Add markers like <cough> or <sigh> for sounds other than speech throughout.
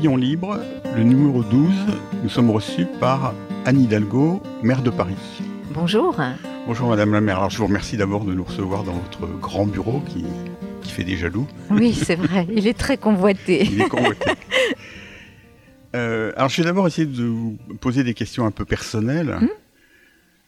Rayon Libre, le numéro 12, nous sommes reçus par Anne Hidalgo, maire de Paris. Bonjour. Bonjour Madame la maire. Alors je vous remercie d'abord de nous recevoir dans votre grand bureau qui, qui fait des jaloux. Oui, c'est vrai, il est très convoité. <laughs> Il est convoité. Euh, alors je vais d'abord essayer de vous poser des questions un peu personnelles. Hmm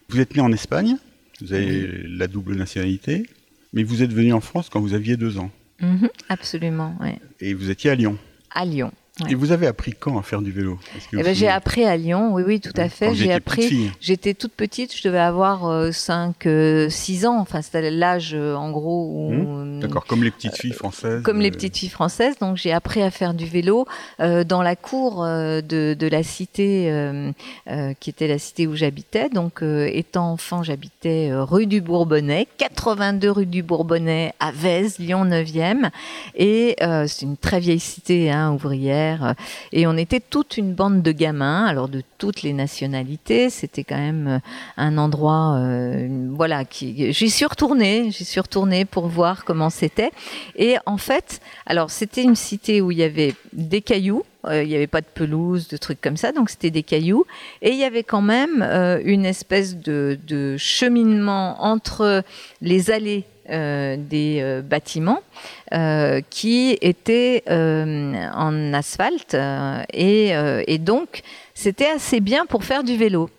vous êtes né en Espagne, vous avez la double nationalité, mais vous êtes venu en France quand vous aviez deux ans. Mhm, absolument, oui. Et vous étiez à Lyon. À Lyon. Ouais. Et vous avez appris quand à faire du vélo? Eh ben, j'ai souvenez appris à Lyon, oui, oui, tout à fait. J'ai appris. J'étais toute petite, je devais avoir 5, 6 ans. Enfin, c'était l'âge, euh, en gros, où. Mmh, D'accord, comme les petites filles françaises. Comme les euh, petites filles françaises, donc j'ai appris à faire du vélo euh, dans la cour euh, de, de la cité euh, euh, qui était la cité où j'habitais. Donc, euh, étant enfant, j'habitais euh, rue du Bourbonnais, 82 rue du Bourbonnais à Vèze, Lyon 9e. Et euh, c'est une très vieille cité hein, ouvrière. Et on était toute une bande de gamins, alors de toutes les nationalités. C'était quand même euh, un endroit, euh, voilà, qui. J'y suis retournée, j'y suis retournée pour voir comment c'était. Et en fait, alors c'était une cité où il y avait des cailloux. euh, il n'y avait pas de pelouse, de trucs comme ça, donc c'était des cailloux. Et il y avait quand même euh, une espèce de cheminement entre les allées euh, des euh, bâtiments euh, qui étaient en asphalte et donc c'était assez bien pour faire du vélo.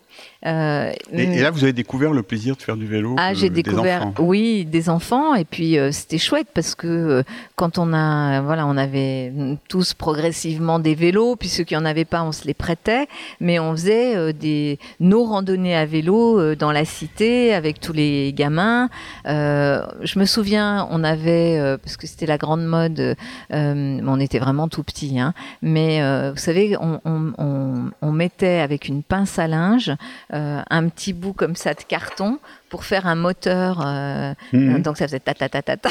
Euh, Et, et là, vous avez découvert le plaisir de faire du vélo ah, euh, j'ai découvert, oui, des enfants, et puis euh, c'était chouette parce que euh, quand on a, voilà, on avait tous progressivement des vélos, puis ceux qui en avaient pas, on se les prêtait, mais on faisait des nos randonnées à vélo dans la cité avec tous les gamins. Je me souviens, on avait, parce que c'était la grande mode, on était vraiment tout petits, hein, mais vous savez, on, on, on, on mettait avec une pince à linge un petit bout comme ça de carton pour faire un moteur. euh, Mhm. Donc ça faisait ta ta ta ta ta.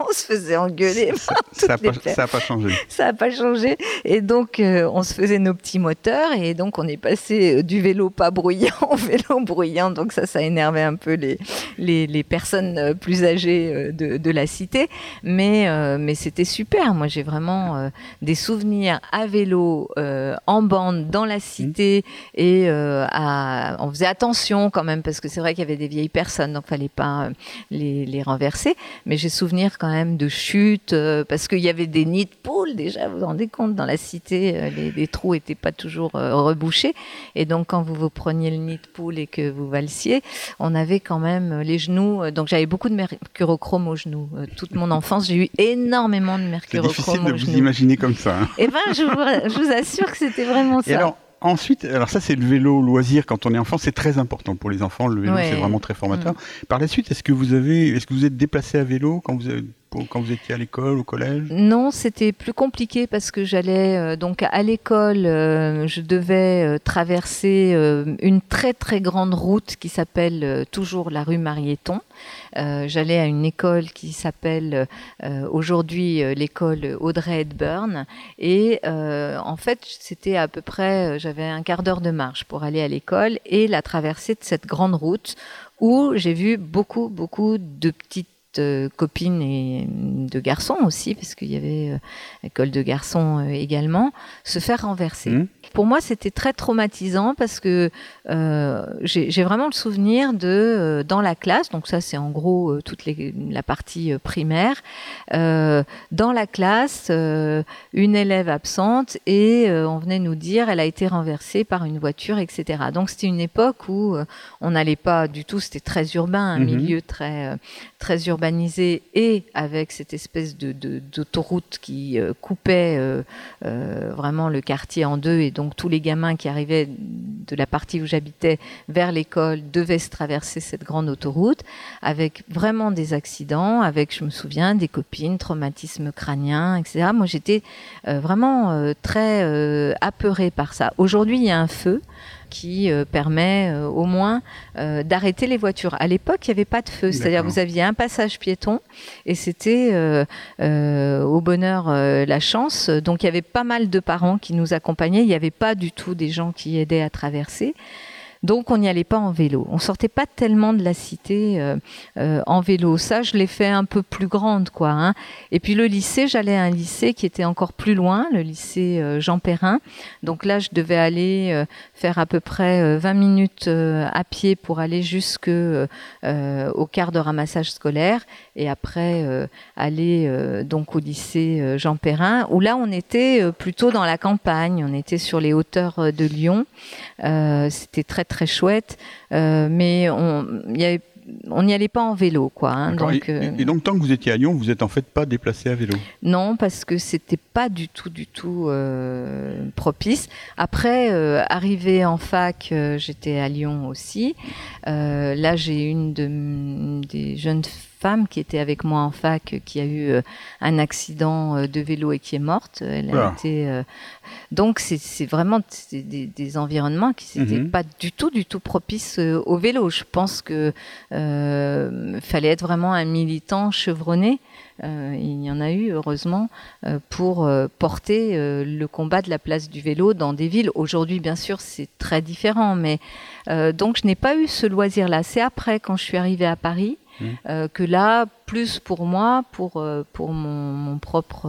On se faisait engueuler. Ça n'a pas, pas changé. Ça n'a pas changé. Et donc, euh, on se faisait nos petits moteurs. Et donc, on est passé euh, du vélo pas bruyant <laughs> au vélo bruyant. Donc, ça, ça énervait un peu les, les, les personnes euh, plus âgées de, de la cité. Mais, euh, mais c'était super. Moi, j'ai vraiment des souvenirs à vélo, en bande, dans la cité. Et euh, à, on faisait attention quand même, parce que c'est vrai qu'il avait des vieilles personnes. Donc, fallait pas euh, les, les renverser. Mais j'ai souvenir quand même de chutes, euh, parce qu'il y avait des nids de poules déjà, vous vous rendez compte, dans la cité, euh, les, les trous n'étaient pas toujours rebouchés. Et donc quand vous vous preniez le nid de poule et que vous valsiez, on avait quand même les genoux, donc j'avais beaucoup de mercurochrome aux genoux. Toute mon <laughs> enfance, j'ai eu énormément de C'est mercurochrome difficile de aux vous genoux. imaginer comme ça. hein. Et ben je vous, je vous assure que c'était vraiment ça. Alors, ensuite, alors ça, c'est le vélo loisir quand on est enfant, c'est très important pour les enfants. Le vélo, Ouais. c'est vraiment très formateur. Par la suite, est-ce que vous avez, est-ce que vous êtes déplacé à vélo quand vous, avez- quand vous étiez à l'école, au collège Non, c'était plus compliqué parce que j'allais euh, donc à l'école, euh, je devais euh, traverser une très très grande route qui s'appelle toujours la rue Marieton. Euh, j'allais à une école qui s'appelle aujourd'hui l'école Audrey Hepburn et en fait c'était à peu près, j'avais un quart d'heure de marche pour aller à l'école et la traversée de cette grande route où j'ai vu beaucoup beaucoup de petites euh, copines et de garçons aussi, parce qu'il y avait euh, école de garçons euh, également, se faire renverser. Mhm. Pour moi, c'était très traumatisant parce que j'ai vraiment le souvenir de dans la classe, donc ça c'est en gros toute les, la partie primaire, dans la classe, une élève absente et on venait nous dire elle a été renversée par une voiture, etc. Donc c'était une époque où on n'allait pas du tout, c'était très urbain, un Mhm. milieu très très et avec cette espèce de d'autoroute qui euh, coupait euh, euh, vraiment le quartier en deux et donc tous les gamins qui arrivaient de la partie où j'habitais vers l'école devaient se traverser cette grande autoroute avec vraiment des accidents, avec, je me souviens, des copines, traumatisme crânien, etc. Moi, j'étais vraiment très apeurée par ça. Aujourd'hui, il y a un feu qui euh, permet euh, au moins euh, d'arrêter les voitures. À l'époque, il n'y avait pas de feu, c'est-à-dire vous aviez un passage piéton et c'était au bonheur la chance. Donc il y avait pas mal de parents qui nous accompagnaient, il n'y avait pas du tout des gens qui aidaient à traverser. Donc on n'y allait pas en vélo. On sortait pas tellement de la cité euh, euh, en vélo. Ça, je l'ai fait un peu plus grande, quoi. Hein. Et puis le lycée, j'allais à un lycée qui était encore plus loin, le lycée euh, Jean Perrin. Donc là, je devais aller faire à peu près 20 minutes à pied pour aller jusque au quart de ramassage scolaire et après aller donc au lycée Jean Perrin où là on était plutôt dans la campagne, on était sur les hauteurs de Lyon. C'était très très chouette, mais on y avait on n'y allait pas en vélo, quoi. Hein, donc, euh, et, donc, tant que vous étiez à Lyon, vous êtes en fait pas déplacé à vélo Non, parce que c'était pas du tout, du tout euh, propice. Après, euh, arrivé en fac, j'étais à Lyon aussi. là, j'ai une de, des jeunes femme qui était avec moi en fac, qui a eu un accident de vélo et qui est morte. Elle a été, donc c'est vraiment des, environnements qui n'étaient mhm. pas du tout, du tout propices au vélo. Je pense que fallait être vraiment un militant chevronné. il y en a eu heureusement pour porter le combat de la place du vélo dans des villes. Aujourd'hui, bien sûr, c'est très différent, mais donc je n'ai pas eu ce loisir-là. C'est après, quand je suis arrivée à Paris, Mmh. Euh, que là, plus pour moi, pour, euh, pour mon, propre,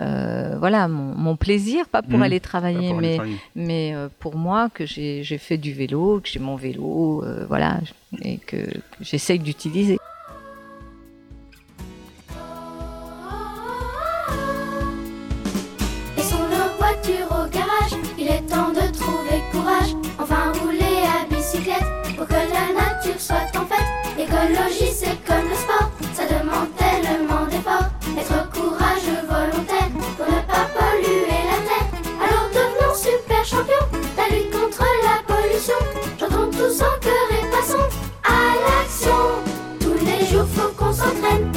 euh, voilà, mon, plaisir, pas pour mmh. aller travailler, mais, mais pour moi, que j'ai fait du vélo, que j'ai mon vélo, voilà, et que, que j'essaye d'utiliser. L'écologie c'est comme le sport, ça demande tellement d'efforts. Être courageux, volontaire, pour ne pas polluer la terre. Alors devenons super champions, la lutte contre la pollution. Chantons tous en cœur et passons à l'action. Tous les jours faut qu'on s'entraîne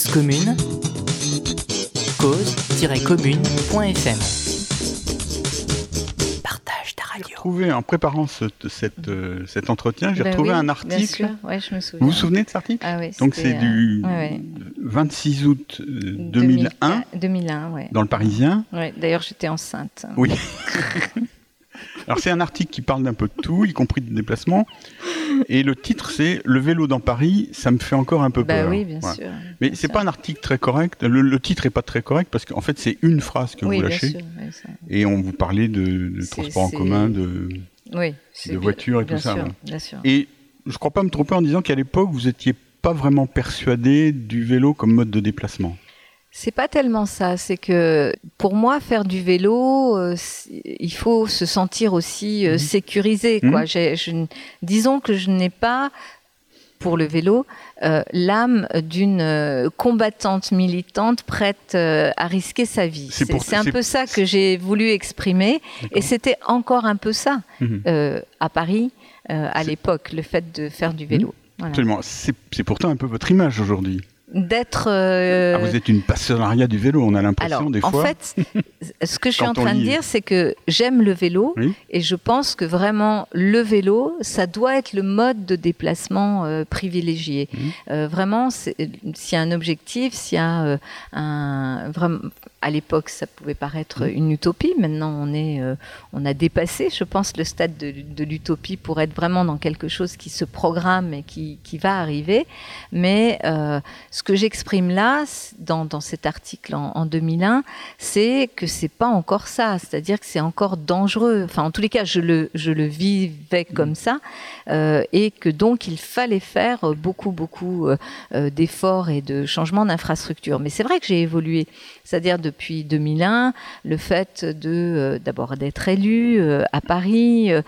Cause commune, cause-commune.fm. Partage ta radio. J'ai retrouvé, en préparant cette, euh, cet entretien, j'ai ben retrouvé un article. Ouais, je me souviens. Vous vous souvenez de cet article ah oui, Donc c'est du 26 euh, août 2001. Euh, 2001, ouais. Dans le Parisien. Ouais, D'ailleurs, j'étais enceinte. Oui. <laughs> Alors c'est un article qui parle d'un peu de tout, y compris de déplacement. Et le titre, c'est Le vélo dans Paris, ça me fait encore un peu Bah peur. oui, bien sûr. Mais c'est pas un article très correct. Le, le titre est pas très correct parce qu'en fait, c'est une phrase que oui, vous lâchez. sûr, oui, ça- Et on vous parlait de, transport en commun, de, oui, voitures et bien tout ça. sûr, voilà. Bien sûr. Et je crois pas me tromper en disant qu'à l'époque, vous étiez pas vraiment persuadé du vélo comme mode de déplacement. C'est pas tellement ça, c'est que pour moi faire du vélo, euh, il faut se sentir aussi euh, Mhm. sécurisé. Mhm. Quoi. Je disons que je n'ai pas pour le vélo euh, l'âme d'une combattante militante prête à risquer sa vie. C'est un peu ça que j'ai voulu exprimer et c'était encore un peu ça Mhm. à Paris à l'époque, le fait de faire du vélo. Voilà. Absolument. C'est pourtant un peu votre image aujourd'hui. D'être euh, Ah, vous êtes une passionnariat du vélo, on a l'impression des en fois. fait, <laughs> ce que je suis en train de dire, c'est que j'aime le vélo Oui. et je pense que vraiment le vélo, ça doit être le mode de déplacement euh, privilégié. Mhm. Euh, vraiment, c'est- s'il y a un objectif, s'il y a euh, un vraiment, à l'époque, ça pouvait paraître Mhm. une utopie. Maintenant, on est, euh, on a dépassé, je pense, le stade de, de l'utopie pour être vraiment dans quelque chose qui se programme et qui, qui va arriver. Mais euh, ce que j'exprime là, dans, dans cet article en, en 2001, c'est que c'est pas encore ça. C'est-à-dire que c'est encore dangereux. Enfin, en tous les cas, je le, je le vivais comme ça, euh, et que donc il fallait faire beaucoup, beaucoup d'efforts et de changements d'infrastructure. Mais c'est vrai que j'ai évolué. C'est-à-dire depuis 2001, le fait de euh, d'abord d'être élu euh, à Paris, euh,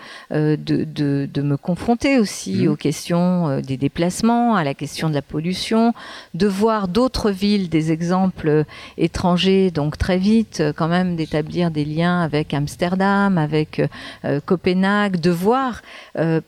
de, de, de me confronter aussi Mhm. aux questions des déplacements, à la question de la pollution, de voir d'autres villes, des exemples étrangers, donc très vite quand même d'établir des liens avec Amsterdam, avec Copenhague, de voir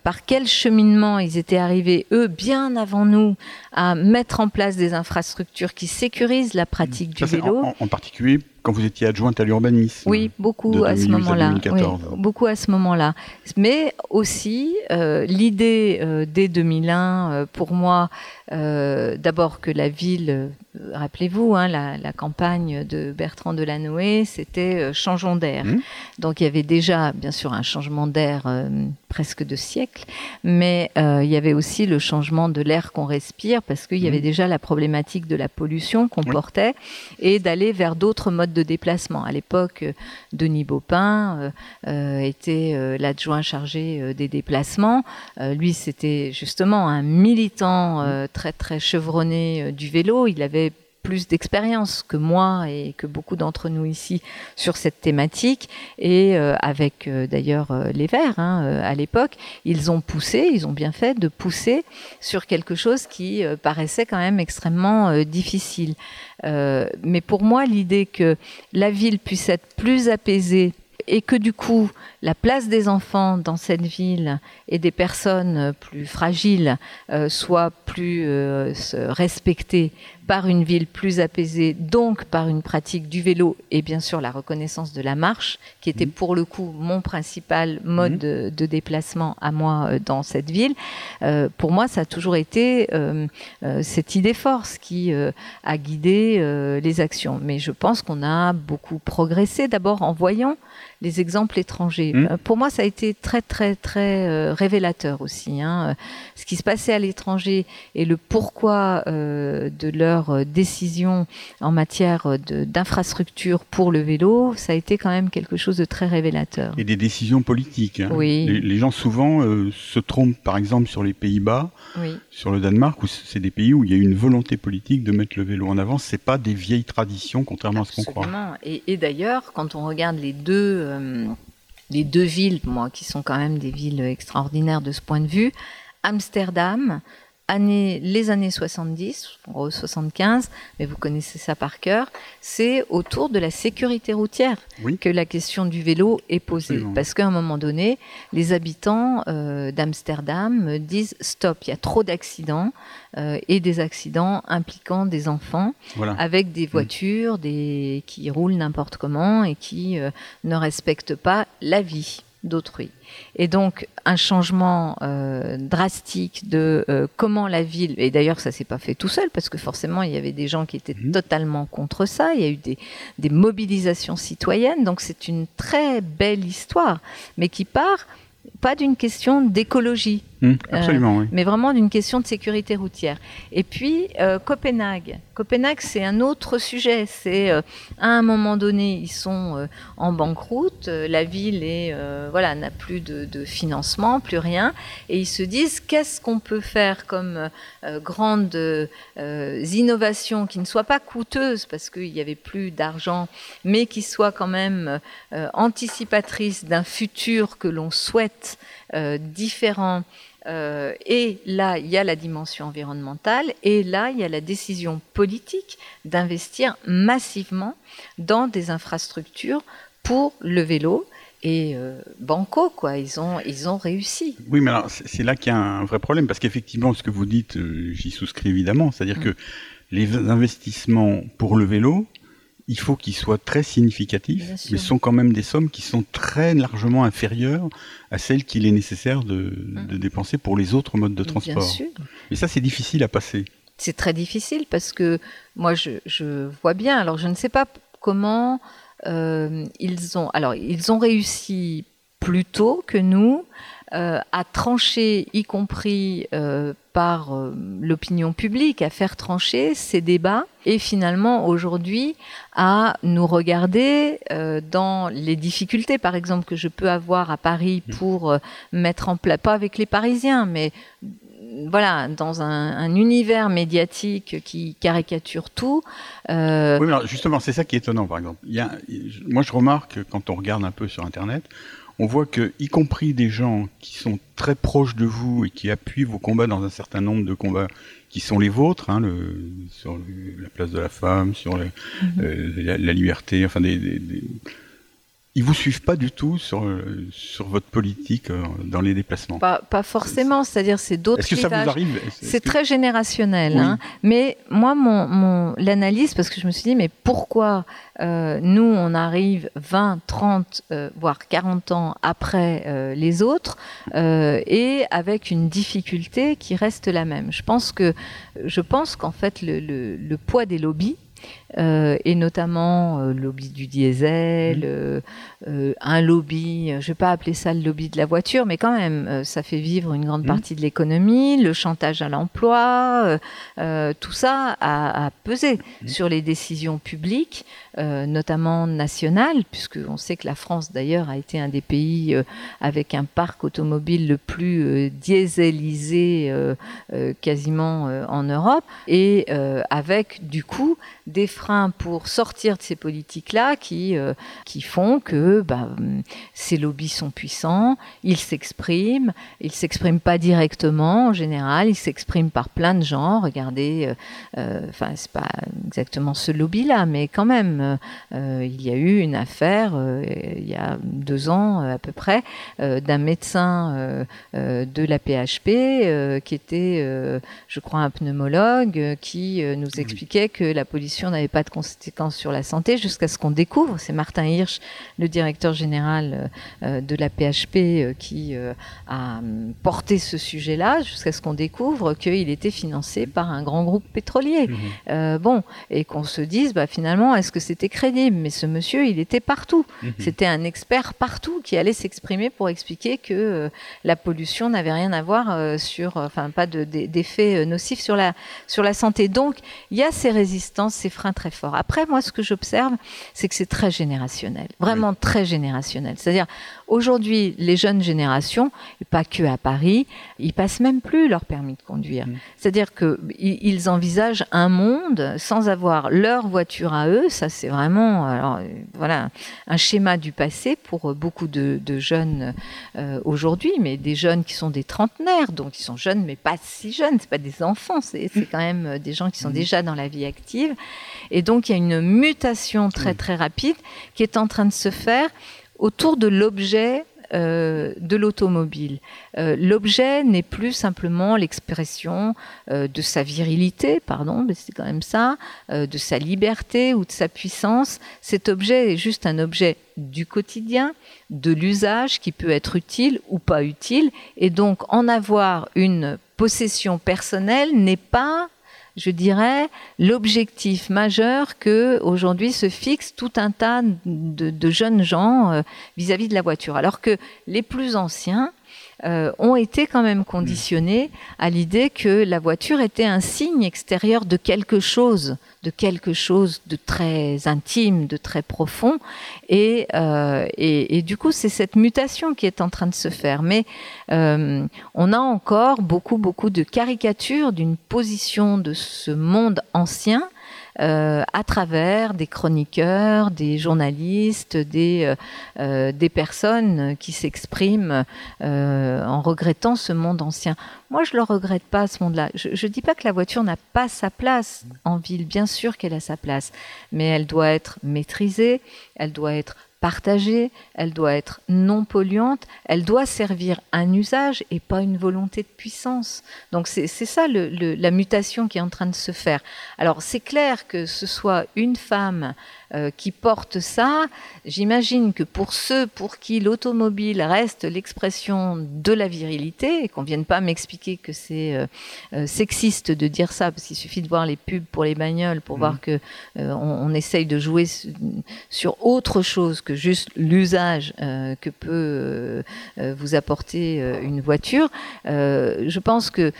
par quel cheminement ils étaient arrivés, eux, bien avant nous, à mettre en place des infrastructures qui sécurisent la pratique du Ça, vélo. en, en- en particulier quand vous étiez adjointe à l'urbanisme. Oui, beaucoup à ce 2008 à moment-là. 2014. Oui, beaucoup à ce moment-là. Mais aussi, euh, l'idée euh, dès 2001, euh, pour moi, euh, d'abord que la ville, rappelez-vous, hein, la, la campagne de Bertrand Delanoë, c'était changeons d'air. Mhm. Donc il y avait déjà, bien sûr, un changement d'air presque de siècle, mais il y avait aussi le changement de l'air qu'on respire, parce qu'il y avait Mhm. déjà la problématique de la pollution qu'on Oui. portait, et d'aller vers d'autres modes de déplacement. À l'époque, euh, Denis Baupin euh, euh, était l'adjoint chargé des déplacements. Lui, c'était justement un militant très très chevronné du vélo. Il avait plus d'expérience que moi et que beaucoup d'entre nous ici sur cette thématique. Et euh, avec euh, d'ailleurs euh, les Verts hein, à l'époque ils ont poussé ils ont bien fait de pousser sur quelque chose qui paraissait quand même extrêmement difficile. Mais pour moi l'idée que la ville puisse être plus apaisée et que du coup la place des enfants dans cette ville et des personnes plus fragiles euh, soit plus euh, respectée par une ville plus apaisée, donc par une pratique du vélo et bien sûr la reconnaissance de la marche, qui était Mhm. pour le coup mon principal mode Mhm. de, de déplacement à moi euh, dans cette ville. Euh, pour moi, ça a toujours été euh, euh, cette idée force qui euh, a guidé euh, les actions. Mais je pense qu'on a beaucoup progressé d'abord en voyant les exemples étrangers. Mhm. Euh, Pour moi, ça a été très, très, très euh, révélateur aussi. hein. Euh, Ce qui se passait à l'étranger et le pourquoi euh, de leur euh, décision en matière d'infrastructure pour le vélo, ça a été quand même quelque chose de très révélateur. Et des décisions politiques. hein. Oui. Les, les gens souvent euh, se trompent, par exemple, sur les Pays-Bas, Oui. sur le Danemark, où c'est des pays où il y a une volonté politique de mettre le vélo en avant. C'est pas des vieilles traditions, contrairement à ce qu'on croit. Et, et d'ailleurs, quand on regarde les deux, euh, les deux villes, moi, qui sont quand même des villes extraordinaires de ce point de vue, Amsterdam, année, les années 70, en gros 75, mais vous connaissez ça par cœur, c'est autour de la sécurité routière Oui. que la question du vélo est posée. Absolument. Parce qu'à un moment donné, les habitants euh, d'Amsterdam disent stop, il y a trop d'accidents euh, et des accidents impliquant des enfants Voilà. avec des voitures des, qui roulent n'importe comment et qui euh, ne respectent pas la vie d'autrui. Et donc un changement euh, drastique de euh, comment la ville, et d'ailleurs ça s'est pas fait tout seul parce que forcément il y avait des gens qui étaient Mhm. totalement contre ça, il y a eu des, des mobilisations citoyennes, donc c'est une très belle histoire, mais qui part pas d'une question d'écologie, Hum, absolument, oui. mais vraiment d'une question de sécurité routière. Et puis euh, Copenhague. Copenhague, c'est un autre sujet. C'est euh, à un moment donné, ils sont euh, en banqueroute, euh, la ville est euh, voilà n'a plus de, de financement, plus rien, et ils se disent qu'est-ce qu'on peut faire comme euh, grandes euh, innovations qui ne soient pas coûteuses parce qu'il n'y avait plus d'argent, mais qui soient quand même euh, anticipatrices d'un futur que l'on souhaite euh, différent. Euh, et là, il y a la dimension environnementale, et là, il y a la décision politique d'investir massivement dans des infrastructures pour le vélo. Et euh, banco, quoi, ils ont, ils ont réussi. Oui, mais alors c'est là qu'il y a un vrai problème, parce qu'effectivement, ce que vous dites, j'y souscris évidemment, c'est-à-dire Mm. que les investissements pour le vélo, il faut qu'ils soient très significatifs, mais ce sont quand même des sommes qui sont très largement inférieures à celles qu'il est nécessaire de, de dépenser pour les autres modes de Mm. Bien transport. sûr. Et ça, c'est difficile à passer. c'est très difficile parce que moi je, je vois bien. Alors je ne sais pas comment euh, ils ont. Alors ils ont réussi plus tôt que nous euh, à trancher, y compris euh, par euh, l'opinion publique, à faire trancher ces débats et finalement aujourd'hui à nous regarder dans les difficultés, par exemple, que je peux avoir à Paris pour euh, mettre en place, pas avec les Parisiens, mais voilà, dans un, un univers médiatique qui caricature tout. euh, Oui, mais alors, justement, c'est ça qui est étonnant, par exemple. Il y a, moi, je remarque, quand on regarde un peu sur Internet, on voit que, y compris des gens qui sont très proches de vous et qui appuient vos combats dans un certain nombre de combats qui sont les vôtres, hein, le, sur le- la place de la femme, sur le- euh, la, la liberté, enfin des, des- des- ils vous suivent pas du tout sur euh, sur votre politique euh, dans les déplacements. pas, pas forcément, c'est-à-dire c'est d'autres Est-ce que ça vous arrive Est-ce C'est très générationnel, Oui. hein. mais moi, mon, mon l'analyse, parce que je me suis dit, mais pourquoi euh, nous, on arrive 20, 30, euh, voire 40 ans après euh, les autres, euh, et avec une difficulté qui reste la même Je pense que, je pense qu'en fait, le, le, le poids des lobbies, euh, et notamment euh, le lobby du diesel, euh, euh, un lobby, je vais pas appeler ça le lobby de la voiture, mais quand même, ça fait vivre une grande Mhm. partie de l'économie, le chantage à l'emploi, tout ça a, a pesé sur les décisions publiques, notamment nationales, puisque on sait que la France d'ailleurs a été un des pays avec un parc automobile le plus dieselisé quasiment en Europe, et avec du coup des freins pour sortir de ces politiques-là qui, euh, qui font que bah, ces lobbies sont puissants, ils s'expriment, ils s'expriment pas directement en général, ils s'expriment par plein de gens. Regardez, euh, euh, enfin c'est pas exactement ce lobby-là, mais quand même, euh, euh, il y a eu une affaire euh, il y a deux ans euh, à peu près euh, d'un médecin euh, euh, de la PHP euh, qui était, euh, je crois, un pneumologue euh, qui euh, nous expliquait que la pollution n'avait pas de conséquences sur la santé jusqu'à ce qu'on découvre, c'est Martin Hirsch, le directeur général euh, euh, de la PHP, euh, qui a hum, porté ce sujet-là, jusqu'à ce qu'on découvre qu'il était financé par un grand groupe pétrolier. Mhm. Euh, bon, et qu'on se dise, bah, finalement, est-ce que c'était crédible? Mais ce monsieur, il était partout. Mhm. C'était un expert partout qui allait s'exprimer pour expliquer que euh, la pollution n'avait rien à voir euh, sur, enfin, pas de- d'e- d'effet euh, nocif sur la, sur la santé. Donc, il y a ces résistances, ces freins très forts. Après, moi, ce que j'observe, c'est que c'est très générationnel, vraiment très générationnel. C'est-à-dire, aujourd'hui, les jeunes générations, et pas que à Paris, ils passent même plus leur permis de conduire. Mm. C'est-à-dire que i- ils envisagent un monde sans avoir leur voiture à eux. Ça, c'est vraiment, alors, euh, voilà, un schéma du passé pour euh, beaucoup de, de jeunes euh, aujourd'hui, mais des jeunes qui sont des trentenaires, donc ils sont jeunes, mais pas si jeunes. C'est pas des enfants, c'est c'est quand même des gens qui sont déjà dans la vie active. Et donc, il y a une mutation très très rapide qui est en train de se faire autour de l'objet euh, de l'automobile. Euh, l'objet n'est plus simplement l'expression euh, de sa virilité, pardon, mais c'est quand même ça, de sa liberté ou de sa puissance. Cet objet est juste un objet du quotidien, de l'usage qui peut être utile ou pas utile, et donc en avoir une possession personnelle n'est pas je dirais, l'objectif majeur que aujourd'hui se fixe tout un tas de, jeunes gens euh, vis-à-vis de la voiture. Alors que les plus anciens euh, ont été quand même conditionnés à l'idée que la voiture était un signe extérieur de quelque chose, de quelque chose de très intime, de très profond. Et, euh, et, du coup, c'est cette mutation qui est en train de se faire. Mais euh, on a encore beaucoup, beaucoup de caricatures d'une position de ce monde ancien à travers des chroniqueurs, des journalistes, des, euh, euh, personnes qui s'expriment euh, en regrettant ce monde ancien. Moi, je le regrette pas, ce monde-là. Je ne dis pas que la voiture n'a pas sa place en ville. Bien sûr qu'elle a sa place, mais elle doit être maîtrisée, elle doit être partagée, elle doit être non polluante, elle doit servir un usage et pas une volonté de puissance. Donc c'est ça la mutation qui est en train de se faire. Alors c'est clair que ce soit une femme euh, qui porte ça, j'imagine que pour ceux pour qui l'automobile reste l'expression de la virilité, et qu'on vienne pas m'expliquer que c'est euh, euh, sexiste de dire ça, parce qu'il suffit de voir les pubs pour les bagnoles pour voir que euh, on, on essaye de jouer su- sur autre chose que juste l'usage que peut vous apporter une voiture. Je pense que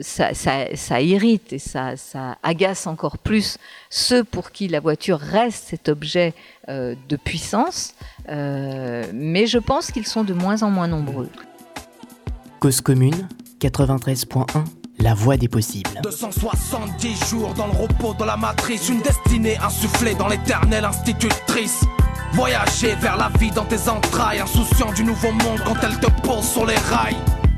ça, ça, ça irrite et ça, ça agace encore plus ceux pour qui la voiture reste cet objet euh, de puissance, euh, mais je pense qu'ils sont de moins en moins nombreux. Cause commune 93.1 La voix des possibles. 270 jours dans le repos de la matrice, une destinée insufflée dans l'éternelle institutrice. Voyager vers la vie dans tes entrailles, insouciant du nouveau monde quand elle te pose sur les rails.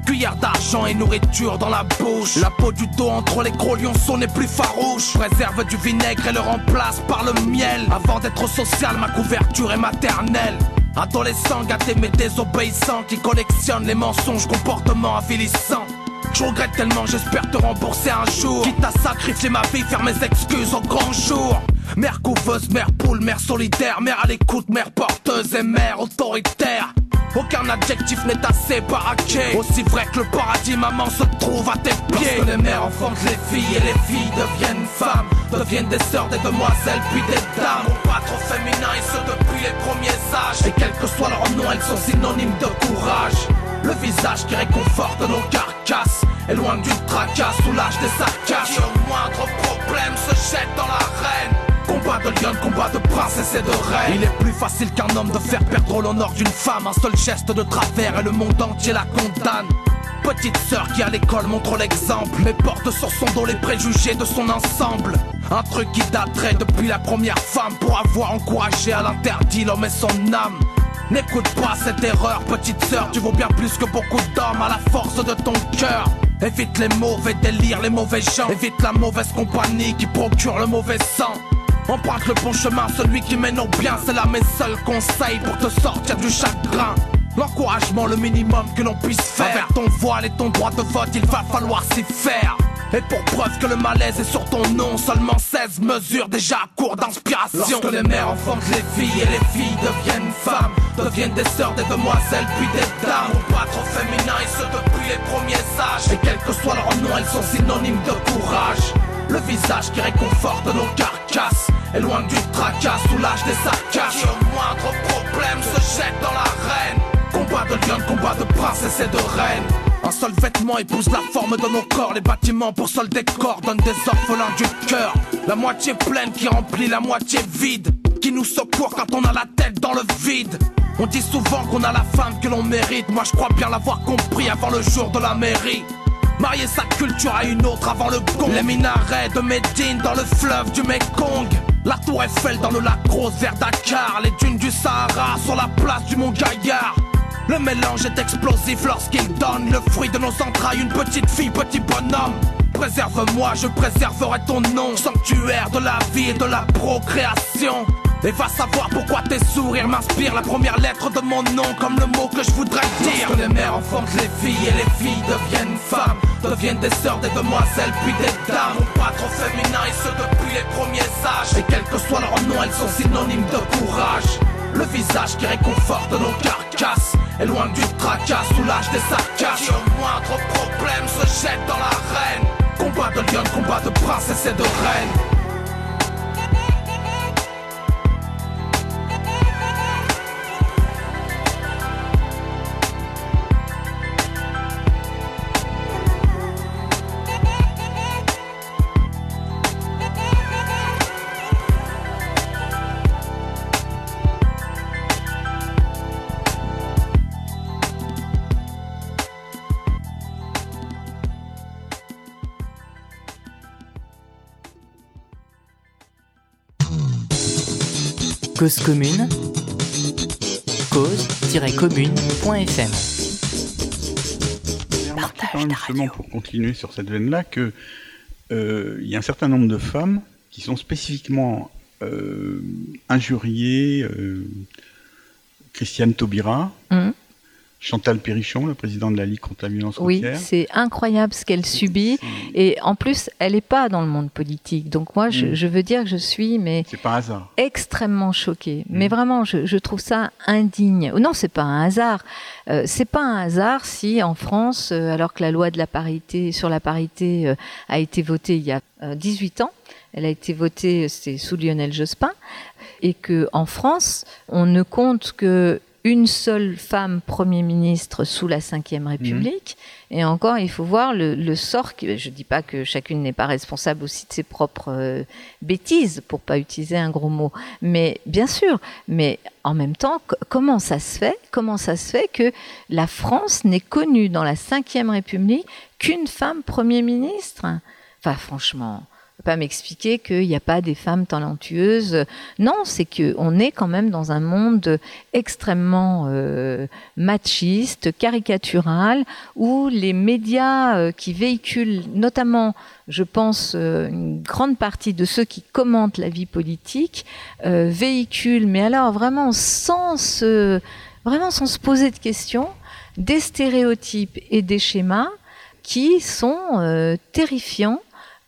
Cuillère d'argent et nourriture dans la bouche. La peau du dos entre les gros lionceaux n'est plus farouche. Préserve du vinaigre et le remplace par le miel. Avant d'être social, ma couverture est maternelle. Adolescent gâté mais désobéissant qui collectionne les mensonges, comportements avilissants. Je regrette tellement, j'espère te rembourser un jour. Quitte à sacrifier ma vie, faire mes excuses au grand jour. Mère couveuse, mère poule, mère solitaire, mère à l'écoute, mère porteuse et mère autoritaire. Aucun adjectif n'est assez baraqué. Aussi vrai que le paradis, maman se trouve à tes pieds. Lorsque les mères enfantent les filles et les filles deviennent femmes, deviennent des sœurs, des demoiselles, puis des dames. Au pas trop féminin et ce depuis les premiers âges. Et quel que soit leur nom, elles sont synonymes de courage. Le visage qui réconforte nos carcasses est loin du tracas, soulage des sarcasmes. Qui au moindre problème se jette dans l'arène. Combat de lion, combat de princesse et de reine. Il est plus facile qu'un homme de faire perdre l'honneur d'une femme. Un seul geste de travers et le monde entier la condamne. Petite sœur qui à l'école montre l'exemple, mais porte sur son dos les préjugés de son ensemble. Un truc qui daterait depuis la première femme pour avoir encouragé à l'interdit l'homme et son âme. N'écoute pas cette erreur, petite sœur, tu vaux bien plus que beaucoup d'hommes à la force de ton cœur. Évite les mauvais délires, les mauvais gens. Évite la mauvaise compagnie qui procure le mauvais sang. Emprunte le bon chemin, celui qui mène au bien, c'est là mes seuls conseils pour te sortir du chagrin. L'encouragement, le minimum que l'on puisse faire. Envers ton voile et ton droit de vote, il va falloir s'y faire. Et pour preuve que le malaise est sur ton nom, seulement 16 mesures déjà à court d'inspiration. Lorsque les mères enfantent les filles et les filles deviennent femmes, deviennent des sœurs, des demoiselles, puis des dames. Au pas trop féminin et ce depuis les premiers âges. Et quel que soit leur nom, elles sont synonymes de courage. Le visage qui réconforte nos carcasses est loin du tracas, soulage des sarcasmes. Qui au moindre problème se jette dans l'arène. Combat de lion, combat de princesse et de reine. Un seul vêtement épouse la forme de nos corps. Les bâtiments pour seul décor donnent des orphelins du cœur. La moitié pleine qui remplit la moitié vide. Qui nous secourt quand on a la tête dans le vide. On dit souvent qu'on a la femme que l'on mérite. Moi je crois bien l'avoir compris avant le jour de la mairie. Marier sa culture à une autre avant le gong. Les minarets de Médine dans le fleuve du Mekong. La tour Eiffel dans le lac Rose vers Dakar. Les dunes du Sahara sur la place du Mont Gaillard. Le mélange est explosif lorsqu'il donne le fruit de nos entrailles, une petite fille, petit bonhomme. Préserve-moi, je préserverai ton nom, sanctuaire de la vie et de la procréation. Et va savoir pourquoi tes sourires m'inspirent la première lettre de mon nom comme le mot que je voudrais dire. Les mères enfantent les filles et les filles deviennent femmes, deviennent des sœurs, des demoiselles, puis des dames. Au pas trop féminin et ce depuis les premiers âges. Et quel que soit leur nom, elles sont synonymes de courage. Le visage qui réconforte nos carcasses loin du tracas, soulage des sarcasmes. Qui au moindre problème se jette dans l'arène. Combat de lion, combat de princesse et de reine. Cause commune, cause-commune.fm. Partage pour continuer sur cette veine-là, que euh, il y a un certain nombre de femmes qui sont spécifiquement euh, injuriées. Euh, Christiane Taubira, Hum. Chantal Perrichon, la présidente de la Ligue contre la violence Oui, routière. c'est incroyable ce qu'elle subit. Et en plus, elle n'est pas dans le monde politique. Donc moi, je, Mm. je veux dire que je suis mais C'est pas un hasard. extrêmement choquée. Mm. Mais vraiment, je, je trouve ça indigne. Non, c'est pas un hasard. Euh, c'est pas un hasard si en France, euh, alors que la loi de la parité sur la parité euh, a été votée il y a euh, 18 ans, elle a été votée, sous Lionel Jospin, et que en France, on ne compte que une seule femme Premier ministre sous la Ve République. Et encore, il faut voir le, sort. Je dis pas que chacune n'est pas responsable aussi de ses propres euh, bêtises, pour pas utiliser un gros mot. Mais bien sûr. Mais en même temps, co- comment ça se fait Comment ça se fait que la France n'ait connu dans la Ve République qu'une femme Premier ministre? Enfin, franchement. Pas m'expliquer qu'il n'y a pas des femmes talentueuses. Non, c'est que on est quand même dans un monde extrêmement euh, machiste, caricatural, où les médias euh, qui véhiculent, notamment, je pense, euh, une grande partie de ceux qui commentent la vie politique, véhiculent, mais alors vraiment sans se, vraiment sans se poser de questions, des stéréotypes et des schémas qui sont terrifiants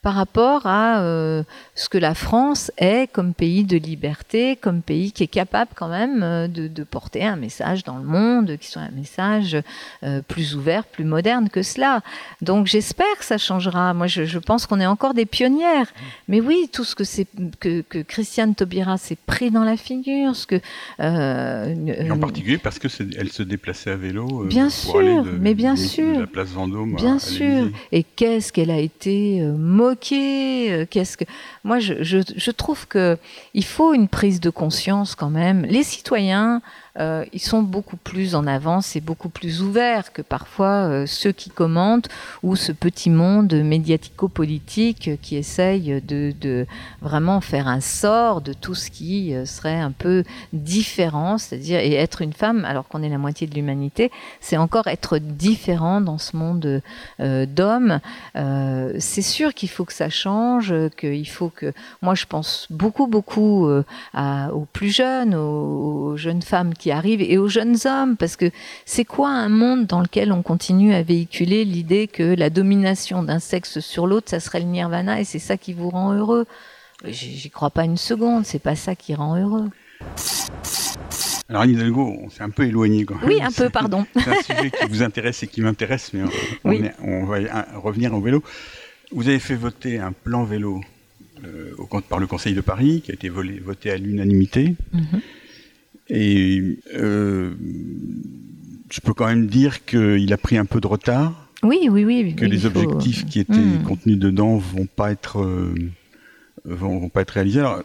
par rapport à euh, ce que la France est comme pays de liberté, comme pays qui est capable quand même euh, de, de porter un message dans le monde, qui soit un message euh, plus ouvert, plus moderne que cela. Donc j'espère que ça changera. Moi, je, je pense qu'on est encore des pionnières. Mais oui, tout ce que c'est que, que Christiane Taubira s'est pris dans la figure, ce que euh, en particulier parce que elle se déplaçait à vélo. euh, Bien pour sûr, aller de- mais bien de- de sûr. la place Vendôme. Bien à sûr. Et qu'est-ce qu'elle a été moquée Qu'est-ce que moi je, trouve que il faut une prise de conscience quand même. Les citoyens, euh, ils sont beaucoup plus en avance et beaucoup plus ouverts que parfois euh, ceux qui commentent ou ce petit monde médiatico-politique qui essaye de, vraiment faire un sort de tout ce qui euh, serait un peu différent, c'est-à-dire et être une femme alors qu'on est la moitié de l'humanité, c'est encore être différent dans ce monde d'hommes. C'est sûr qu'il faut que ça change, qu'il faut que moi je pense beaucoup beaucoup aux plus jeunes, aux jeunes femmes qui arrivent et aux jeunes hommes parce que c'est quoi un monde dans lequel on continue à véhiculer l'idée que la domination d'un sexe sur l'autre ça serait le nirvana et c'est ça qui vous rend heureux? J'y crois pas une seconde, c'est pas ça qui rend heureux. Alors Anne Hidalgo, on s'est un peu éloigné quand même. Oui, un peu, pardon. C'est <laughs> un sujet qui vous intéresse et qui m'intéresse, mais on, on Oui. est- on va revenir au vélo. Vous avez fait voter un plan vélo euh, au, par le Conseil de Paris, qui a été volé- voté à l'unanimité. Mhm. Et euh, je peux quand même dire qu'il a pris un peu de retard, Oui, oui, oui. que les faut- objectifs qui étaient Hmm. contenus dedans vont pas être euh, vont, vont pas être réalisés. Alors,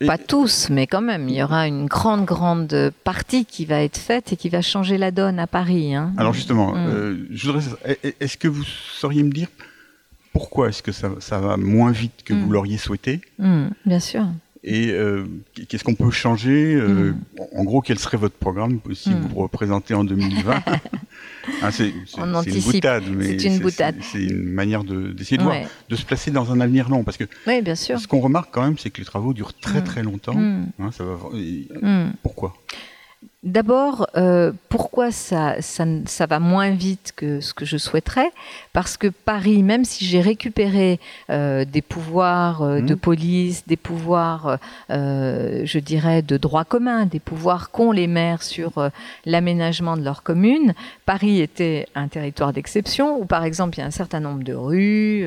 et- Pas tous, mais quand même, il y aura une grande, grande partie qui va être faite et qui va changer la donne à Paris. hein. Alors justement, Mm. euh, je voudrais, est- est-ce que vous sauriez me dire pourquoi est-ce que ça, ça va moins vite que vous Mm. l'auriez souhaité? Hmm, bien sûr. Et euh, qu'est-ce qu'on peut changer euh, Mm. En gros, quel serait votre programme si vous vous représentez en 2020 Hein, <laughs> C'est une boutade, mais C'est une boutade. C'est une manière de- d'essayer de, voir, de se placer dans un avenir long, parce que Oui, bien sûr. ce qu'on remarque quand même, c'est que les travaux durent très Mm. très longtemps. Hmm, Hein, ça va, et- hmm. Pourquoi? D'abord, euh, pourquoi ça, ça, n- ça va moins vite que ce que je souhaiterais? Parce que Paris, même si j'ai récupéré euh, des pouvoirs euh, de Mhm. police, des pouvoirs, je dirais, de droit commun, des pouvoirs qu'ont les maires sur l'aménagement de leur commune, Paris était un territoire d'exception où, par exemple, il y a un certain nombre de rues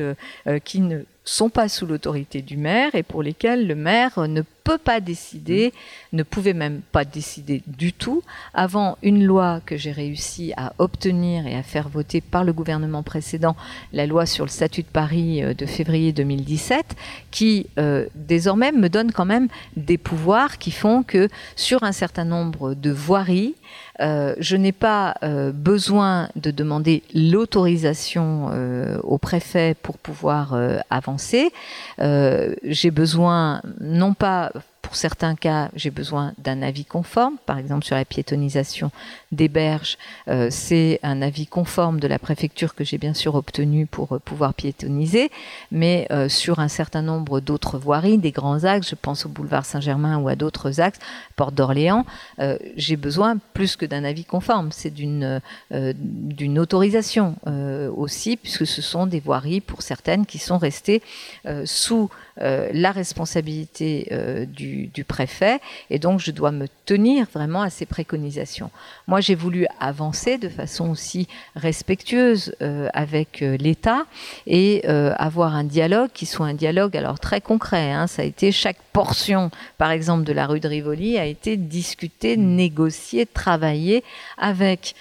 qui ne sont pas sous l'autorité du maire et pour lesquelles le maire ne peut pas décider, ne pouvait même pas décider du tout. Avant une loi que j'ai réussi à obtenir et à faire voter par le gouvernement précédent, la loi sur le statut de Paris euh, de février 2017, qui euh, désormais me donne quand même des pouvoirs qui font que sur un certain nombre de voiries, euh, je n'ai pas euh, besoin de demander l'autorisation euh, au préfet pour pouvoir avancer. J'ai besoin non pas pour certains cas, j'ai besoin d'un avis conforme. Par exemple, sur la piétonisation des berges, euh, c'est un avis conforme de la préfecture que j'ai bien sûr obtenu pour euh, pouvoir piétoniser. Mais euh, sur un certain nombre d'autres voiries, des grands axes, je pense au boulevard Saint-Germain ou à d'autres axes, Porte d'Orléans, j'ai besoin plus que d'un avis conforme. C'est d'une autorisation aussi, puisque ce sont des voiries pour certaines qui sont restées sous la responsabilité euh, du, du, préfet et donc je dois me tenir vraiment à ces préconisations. Moi, j'ai voulu avancer de façon aussi respectueuse euh, avec l'État et avoir un dialogue qui soit un dialogue alors très concret. Hein. Ça a été chaque portion, par exemple, de la rue de Rivoli a été discutée, négociée, travaillée avec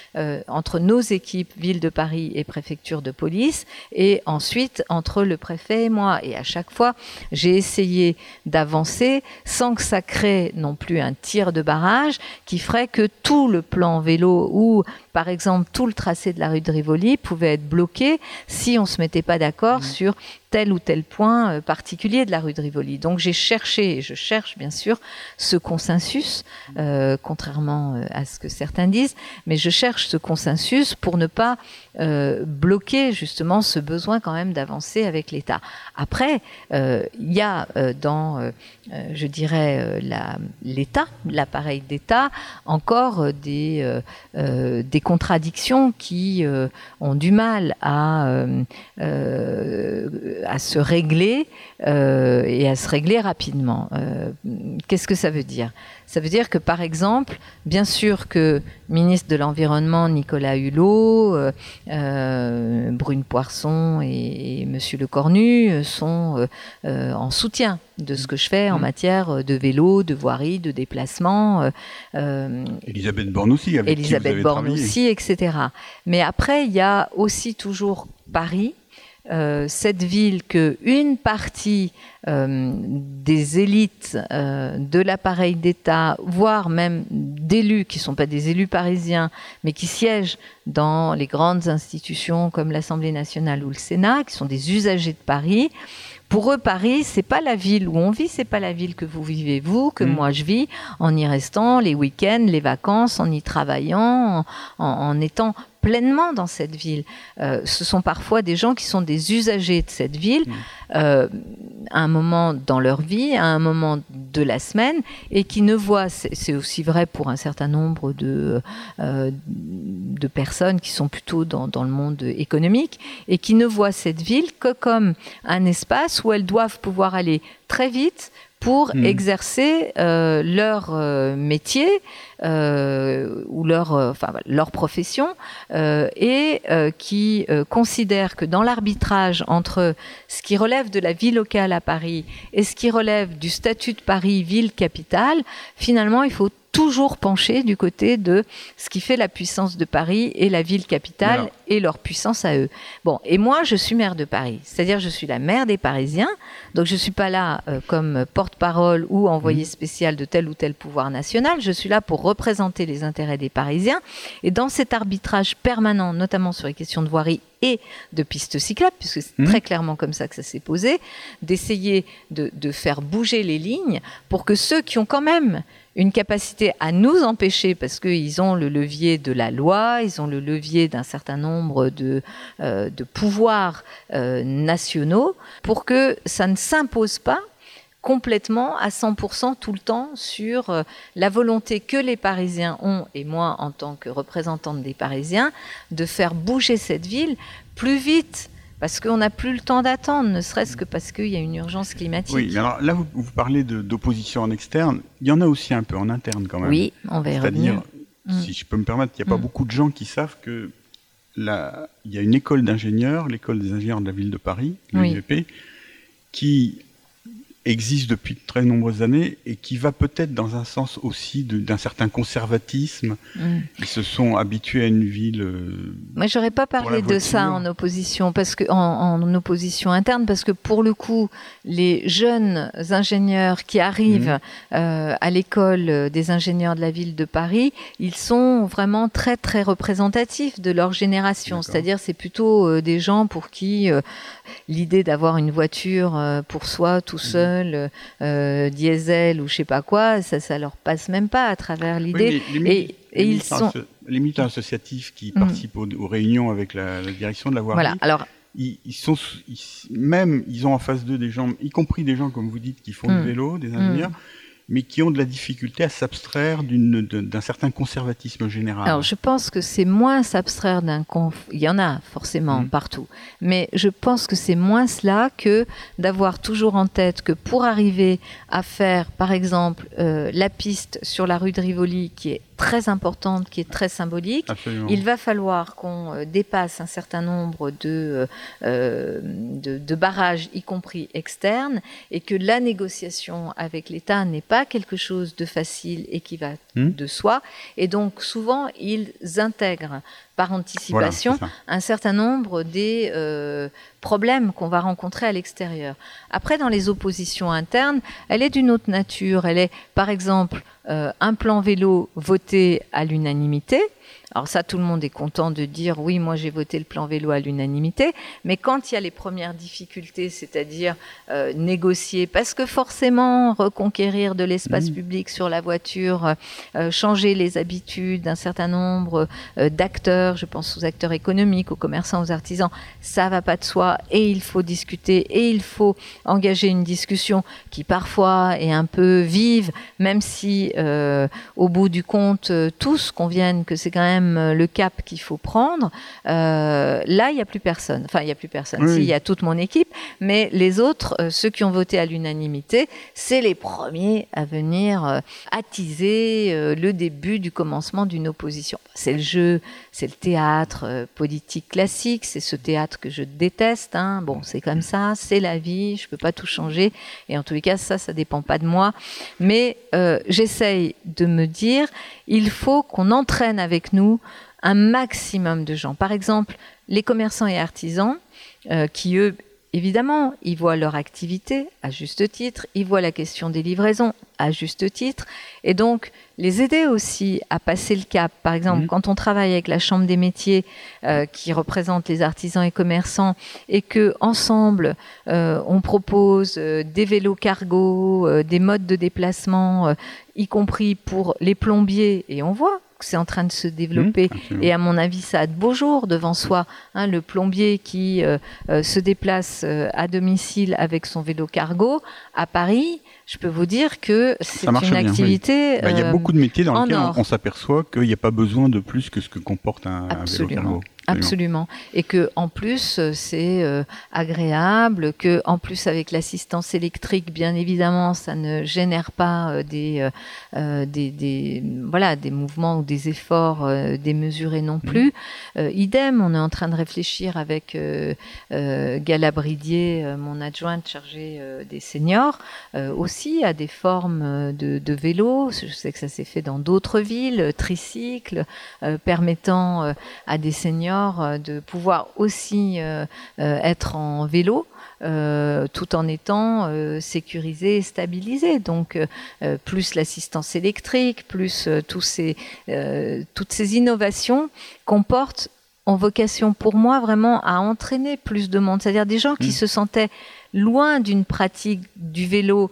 entre nos équipes ville de Paris et préfecture de police et ensuite entre le préfet et moi. Et à chaque fois, j'ai essayé d'avancer sans que ça crée non plus un tir de barrage qui ferait que tout le plan vélo ou par exemple tout le tracé de la rue de Rivoli pouvait être bloqué si on se mettait pas d'accord mmh. sur tel ou tel point euh, particulier de la rue de Rivoli. Donc j'ai cherché, et je cherche bien sûr, ce consensus, euh, contrairement euh, à ce que certains disent, mais je cherche ce consensus pour ne pas bloquer justement ce besoin quand même d'avancer avec l'État. Après, il y a dans, je dirais, l'État, l'appareil d'État, encore des, des contradictions qui ont du mal à se régler euh, et à se régler rapidement. Euh, qu'est-ce que ça veut dire? Ça veut dire que, par exemple, bien sûr que ministre de l'Environnement Nicolas Hulot, euh, Brune Poisson et, Monsieur Le Cornu sont en soutien de ce que je fais en mmh. matière de vélo, de voirie, de déplacement. Elisabeth Borne aussi, avec Elisabeth qui Borne aussi, etc. Mais après, il y a aussi toujours Paris euh, cette ville que une partie euh, des élites euh, de l'appareil d'État, voire même d'élus qui ne sont pas des élus parisiens, mais qui siègent dans les grandes institutions comme l'Assemblée nationale ou le Sénat, qui sont des usagers de Paris, pour eux, Paris, c'est pas la ville où on vit, c'est pas la ville que vous vivez vous, que mm. moi je vis, en y restant les week-ends, les vacances, en y travaillant, en étant pleinement dans cette ville. Euh, ce sont parfois des gens qui sont des usagers de cette ville mm. euh, à un moment dans leur vie, à un moment de la semaine, et qui ne voient, c'est aussi vrai pour un certain nombre de, euh, de personnes qui sont plutôt dans, dans, le monde économique, et qui ne voient cette ville que comme un espace où elles doivent pouvoir aller très vite pour mm. exercer leur métier euh, ou leur, euh, enfin, leur profession euh, et qui considèrent que dans l'arbitrage entre ce qui relève de la vie locale à Paris et ce qui relève du statut de Paris ville capitale, finalement il faut toujours pencher du côté de ce qui fait la puissance de Paris et la ville capitale et leur puissance à eux. Bon, et moi, je suis maire de Paris, c'est-à-dire je suis la maire des Parisiens, donc je suis pas là euh, comme porte-parole ou envoyé mmh. spécial de tel ou tel pouvoir national, je suis là pour représenter les intérêts des Parisiens, et dans cet arbitrage permanent, notamment sur les questions de voirie et de pistes cyclables, puisque c'est mmh. très clairement comme ça que ça s'est posé, d'essayer de, de faire bouger les lignes pour que ceux qui ont quand même une capacité à nous empêcher, parce qu'ils ont le levier de la loi, ils ont le levier d'un certain nombre de, euh, pouvoirs euh, nationaux, pour que ça ne s'impose pas complètement à 100% tout le temps sur euh, la volonté que les Parisiens ont, et moi en tant que représentante des Parisiens, de faire bouger cette ville plus vite parce qu'on n'a plus le temps d'attendre, ne serait-ce que parce qu'il y a une urgence climatique. Oui, alors là, vous, parlez d'opposition en externe. Il y en a aussi un peu en interne quand même. Oui, on va y C'est-à-dire, mm. si je peux me permettre, il n'y a pas mm. beaucoup de gens qui savent que là, il y a une école d'ingénieurs, l'école des ingénieurs de la ville de Paris, l'UEP, qui existe depuis de très nombreuses années et qui va peut-être dans un sens aussi d'un certain conservatisme. Mm. Ils se sont habitués à une ville. Euh, Moi, j'aurais pas parlé de ça en opposition parce que en, opposition interne parce que pour le coup, les jeunes ingénieurs qui arrivent mm. euh, à l'école des ingénieurs de la ville de Paris, ils sont vraiment très très représentatifs de leur génération. C'est-à-dire, c'est plutôt euh, des gens pour qui l'idée d'avoir une voiture pour soi tout seul bagnole euh, diesel ou je sais pas quoi, ça, ça leur passe même pas à travers l'idée. Oui, et, ils militants sont les militants associatifs qui Mhm. participent aux, aux réunions avec la, la direction de la voirie, voilà. Alors ils, ils sont ils- même ils ont en face d'eux des gens, y compris des gens comme vous dites qui font Mm. du vélo, des ingénieurs, mais qui ont de la difficulté à s'abstraire d'un certain conservatisme général. Alors, je pense que c'est moins s'abstraire d'un. Il y en a forcément Mhm. partout, mais je pense que c'est moins cela que d'avoir toujours en tête que pour arriver à faire, par exemple, euh, la piste sur la rue de Rivoli, qui est très importante, qui est très symbolique, Absolument. il va falloir qu'on euh, dépasse un certain nombre de, euh, de, de barrages, y compris externes, et que la négociation avec l'État n'est pas quelque chose de facile et qui va Hmm. de soi. Et donc souvent, ils intègrent par anticipation un certain nombre des euh, problèmes qu'on va rencontrer à l'extérieur. Après, dans les oppositions internes, elle est d'une autre nature. Elle est, par exemple, euh, un plan vélo voté à l'unanimité. Alors ça, tout le monde est content de dire oui, moi j'ai voté le plan vélo à l'unanimité. Mais quand il y a les premières difficultés, c'est-à-dire euh, négocier, parce que forcément reconquérir de l'espace public sur la voiture, euh, changer les habitudes d'un certain nombre euh, d'acteurs, je pense aux acteurs économiques, aux commerçants, aux artisans, ça va pas de soi et il faut discuter et il faut engager une discussion qui parfois est un peu vive, même si euh, au bout du compte euh, tous conviennent que c'est quand même euh, le cap qu'il faut prendre. Euh, là, il n'y a plus personne. Enfin, il n'y a plus personne. Oui. Si, il y a toute mon équipe, mais les autres, ceux qui ont voté à l'unanimité, c'est les premiers à venir attiser le début du commencement d'une opposition. C'est le jeu, c'est le théâtre politique classique, c'est ce théâtre que je déteste. hein. Bon, c'est comme ça, c'est la vie, je peux pas tout changer. Et en tous les cas, ça, ça dépend pas de moi. Mais euh, de me dire, il faut qu'on entraîne avec nous un maximum de gens. Par exemple, les commerçants et artisans, euh, qui eux, évidemment, ils voient leur activité à juste titre, ils voient la question des livraisons à juste titre, et donc les aider aussi à passer le cap. Par exemple, Mhm. quand on travaille avec la Chambre des métiers euh, qui représente les artisans et commerçants, et que ensemble euh, on propose euh, des vélos cargo, des modes de déplacement, y compris pour les plombiers, et on voit c'est en train de se développer. Mmh, absolument. Et à mon avis, ça a de beaux jours devant soi. Hein, le plombier qui euh, euh, se déplace euh, à domicile avec son vélo cargo à Paris, je peux vous dire que c'est une bien, oui. activité. Bah, Il y a beaucoup de métiers dans lesquels on, s'aperçoit qu'il n'y a pas besoin de plus que ce que comporte un, un vélo cargo. Absolument. Et que en plus euh, c'est euh, agréable, que en plus avec l'assistance électrique, bien évidemment, ça ne génère pas euh, des, euh, des, des voilà des mouvements ou des efforts démesurés non plus. Euh, idem, on est en train de réfléchir avec Galabridier, mon adjointe chargée des seniors, aussi à des formes de, de vélo. Je sais que ça s'est fait dans d'autres villes, tricycles, permettant à des seniors euh, de pouvoir aussi euh, euh, être en vélo. euh, tout en étant euh, sécurisé et stabilisé. Donc, euh, plus l'assistance électrique, plus tous ces, toutes ces innovations comportent en vocation pour moi vraiment à entraîner plus de monde. C'est-à-dire des gens qui Mm. se sentaient loin d'une pratique du vélo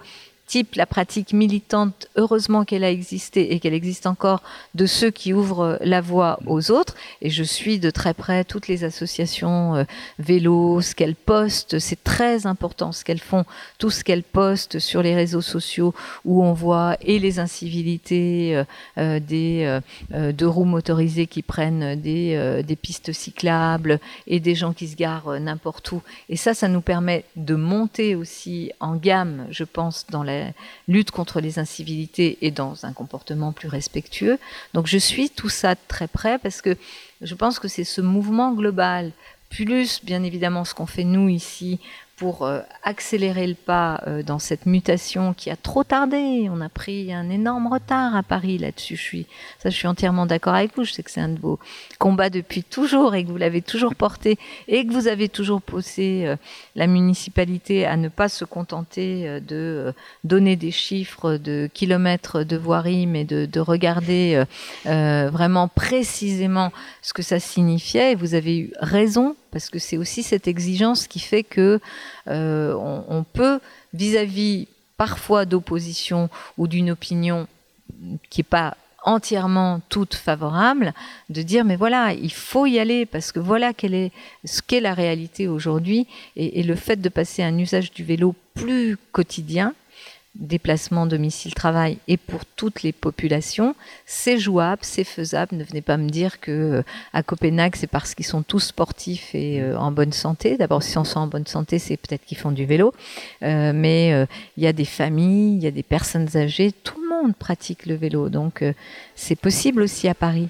type la pratique militante, heureusement qu'elle a existé et qu'elle existe encore, de ceux qui ouvrent la voie aux autres. Et je suis de très près toutes les associations euh, vélo, ce qu'elles postent, c'est très important ce qu'elles font, tout ce qu'elles postent sur les réseaux sociaux où on voit et les incivilités euh, euh, des euh, euh, deux roues motorisées qui prennent des, pistes cyclables et des gens qui se garent n'importe où. Et ça, ça nous permet de monter aussi en gamme, je pense, dans la lutte contre les incivilités et dans un comportement plus respectueux. Donc je suis tout ça de très près parce que je pense que c'est ce mouvement global, plus bien évidemment ce qu'on fait nous ici pour euh, accélérer le pas euh, dans cette mutation qui a trop tardé. On a pris un énorme retard à Paris là-dessus. Je suis, ça, je suis entièrement d'accord avec vous. Je sais que c'est un de vos combats depuis toujours et que vous l'avez toujours porté et que vous avez toujours poussé euh, la municipalité à ne pas se contenter de donner des chiffres de kilomètres de voirie, mais de, de regarder vraiment précisément ce que ça signifiait. Vous avez eu raison parce que c'est aussi cette exigence qui fait que euh, on, peut vis-à-vis parfois d'opposition ou d'une opinion qui n'est pas entièrement toute favorable, de dire mais voilà, il faut y aller parce que voilà ce qu'est la réalité aujourd'hui. Et le fait de passer à un usage du vélo plus quotidien, déplacement, domicile, travail et pour toutes les populations, c'est jouable, c'est faisable. Ne venez pas me dire que euh, à Copenhague, c'est parce qu'ils sont tous sportifs et euh, en bonne santé. D'abord, si on sont en bonne santé, c'est peut-être qu'ils font du vélo. Euh, mais euh, il y a des familles, il y a des personnes âgées, tout le monde pratique le vélo. Donc, euh, c'est possible aussi à Paris.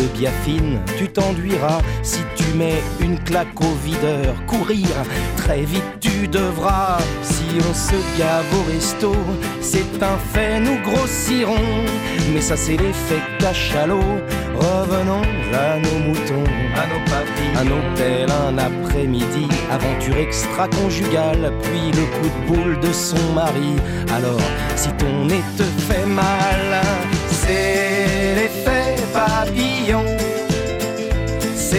de biafine tu t'enduiras. Si tu mets une claque au videur, courir, très vite tu devras. Si on se gave au resto, c'est un fait, nous grossirons. Mais ça c'est l'effet cachalot. Revenons à nos moutons, à nos papilles, un hôtel, un après-midi, aventure extra-conjugale, puis le coup de boule de son mari. Alors, si ton nez te fait mal, c'est l'effet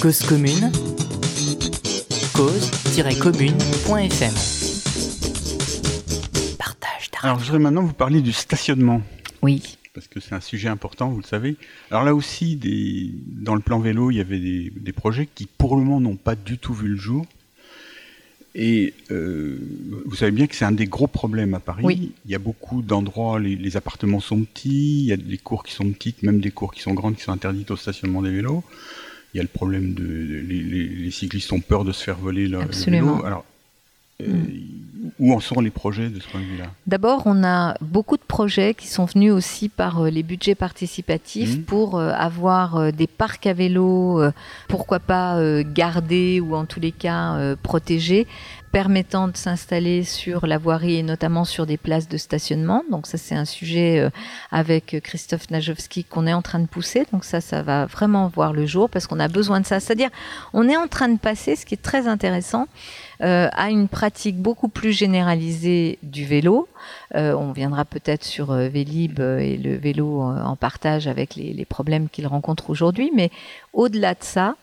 Cause commune, cause-commune.fm. Partage ta Alors, je voudrais maintenant vous parler du stationnement. Oui. parce que c'est un sujet important, vous le savez. Alors là aussi, des, dans le plan vélo, il y avait des, des projets qui, pour le moment, n'ont pas du tout vu le jour. Et euh, vous savez bien que c'est un des gros problèmes à Paris. Oui. Il y a beaucoup d'endroits, les, les appartements sont petits, il y a des cours qui sont petites, même des cours qui sont grandes, qui sont interdites au stationnement des vélos. Il y a le problème de, de- les, les- les cyclistes ont peur de se faire voler leur, le Absolument. vélo. Alors, euh, Mm. où en sont les projets de ce point de vue-là? D'abord, on a beaucoup de projets qui sont venus aussi par euh, les budgets participatifs Mhm. pour euh, avoir des parcs à vélo, pourquoi pas gardés ou en tous les cas protégés, permettant de s'installer sur la voirie et notamment sur des places de stationnement. Donc ça c'est un sujet euh, avec Christophe Najowski qu'on est en train de pousser. Donc ça ça va vraiment voir le jour parce qu'on a besoin de ça. C'est-à-dire on est en train de passer, ce qui est très intéressant, euh, à une pratique beaucoup plus généralisée du vélo. Euh, on viendra peut-être sur euh, Vélib euh, et le vélo en partage avec les, les problèmes qu'il rencontre aujourd'hui, mais au-delà de ça,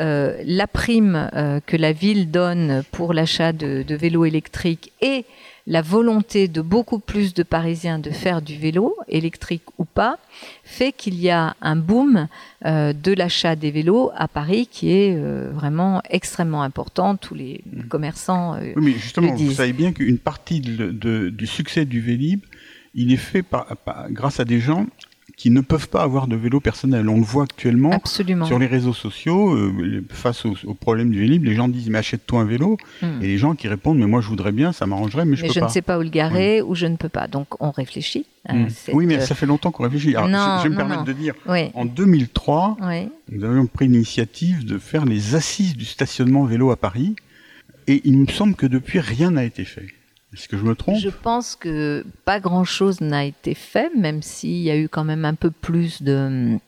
euh, la prime que la ville donne pour l'achat de, de vélos électriques et la volonté de beaucoup plus de Parisiens de faire du vélo, électrique ou pas, fait qu'il y a un boom euh, de l'achat des vélos à Paris qui est euh, vraiment extrêmement important. Tous les commerçants euh, Oui, mais justement, le vous savez bien qu'une partie de- de- du succès du Vélib, il est fait par, par- grâce à des gens qui ne peuvent pas avoir de vélo personnel. On le voit actuellement absolument. sur les réseaux sociaux, euh, face au, au problème du Vélib, les gens disent mais achète-toi un vélo, Hmm. et les gens qui répondent mais moi je voudrais bien, ça m'arrangerait, mais je mais peux je pas. ne sais pas où le garer ou je ne peux pas. Donc on réfléchit. à Hmm. cette, Oui, mais euh, ça fait longtemps qu'on réfléchit. Alors, non, je, je vais me permettre de dire, Oui, en 2003, oui. nous avions pris l'initiative de faire les assises du stationnement vélo à Paris, et il me semble que depuis rien n'a été fait. Est-ce que je me trompe Je pense que pas grand-chose n'a été fait, même s'il y a eu quand même un peu plus de,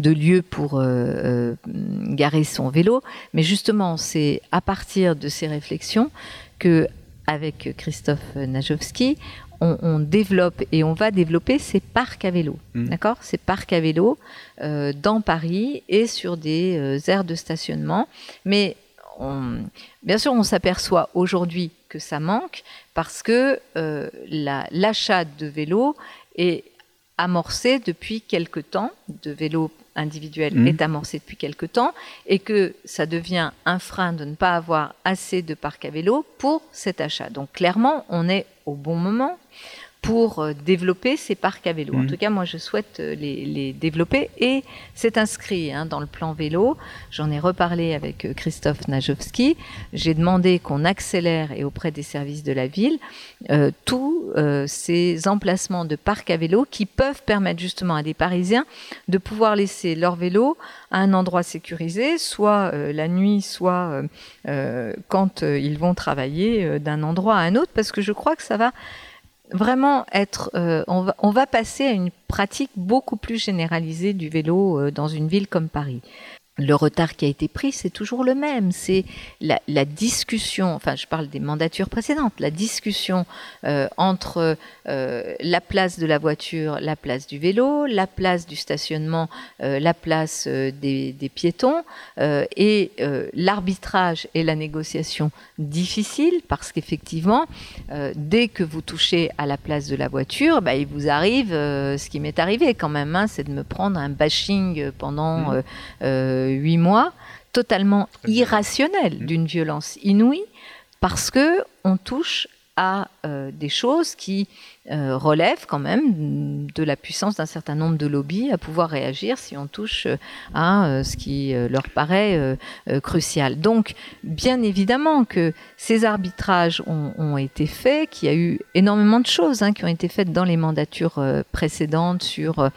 de lieux pour euh, euh, garer son vélo. Mais justement, c'est à partir de ces réflexions que, avec Christophe Najowski, on, on développe et on va développer ces parcs à vélo. Mm. D'accord? Ces parcs à vélo euh, dans Paris et sur des euh, aires de stationnement. Mais on- bien sûr, on s'aperçoit aujourd'hui que ça manque parce que euh, la- l'achat de vélos est amorcé depuis quelque temps, de vélos individuels Mhm. est amorcé depuis quelque temps, et que ça devient un frein de ne pas avoir assez de parcs à vélo pour cet achat. Donc clairement, on est au bon moment pour euh, développer ces parcs à vélo. En Mhm. tout cas, moi, je souhaite euh, les, les développer et c'est inscrit hein, dans le plan vélo. J'en ai reparlé avec euh, Christophe Najowski. J'ai demandé qu'on accélère et auprès des services de la ville euh, tous euh, ces emplacements de parcs à vélo qui peuvent permettre justement à des Parisiens de pouvoir laisser leur vélo à un endroit sécurisé, soit euh, la nuit, soit quand ils vont travailler d'un endroit à un autre, parce que je crois que ça va vraiment être, euh, on, va, on va passer à une pratique beaucoup plus généralisée du vélo euh, dans une ville comme Paris. Le retard qui a été pris, c'est toujours le même. C'est la, la discussion, enfin je parle des mandatures précédentes, la discussion euh, entre euh, la place de la voiture, la place du vélo, la place du stationnement, euh, la place euh, des, des piétons euh, et euh, l'arbitrage et la négociation difficile parce qu'effectivement, euh, dès que vous touchez à la place de la voiture, bah, il vous arrive euh, ce qui m'est arrivé quand même, hein, c'est de me prendre un bashing pendant Mhm. Huit mois, totalement Très bien. irrationnel, Mhm. d'une violence inouïe, parce que on touche à euh, des choses qui euh, relèvent quand même de la puissance d'un certain nombre de lobbies à pouvoir réagir si on touche euh, à euh, ce qui leur paraît crucial. Donc, bien évidemment que ces arbitrages ont, été faits, qu'il y a eu énormément de choses hein, qui ont été faites dans les mandatures précédentes sur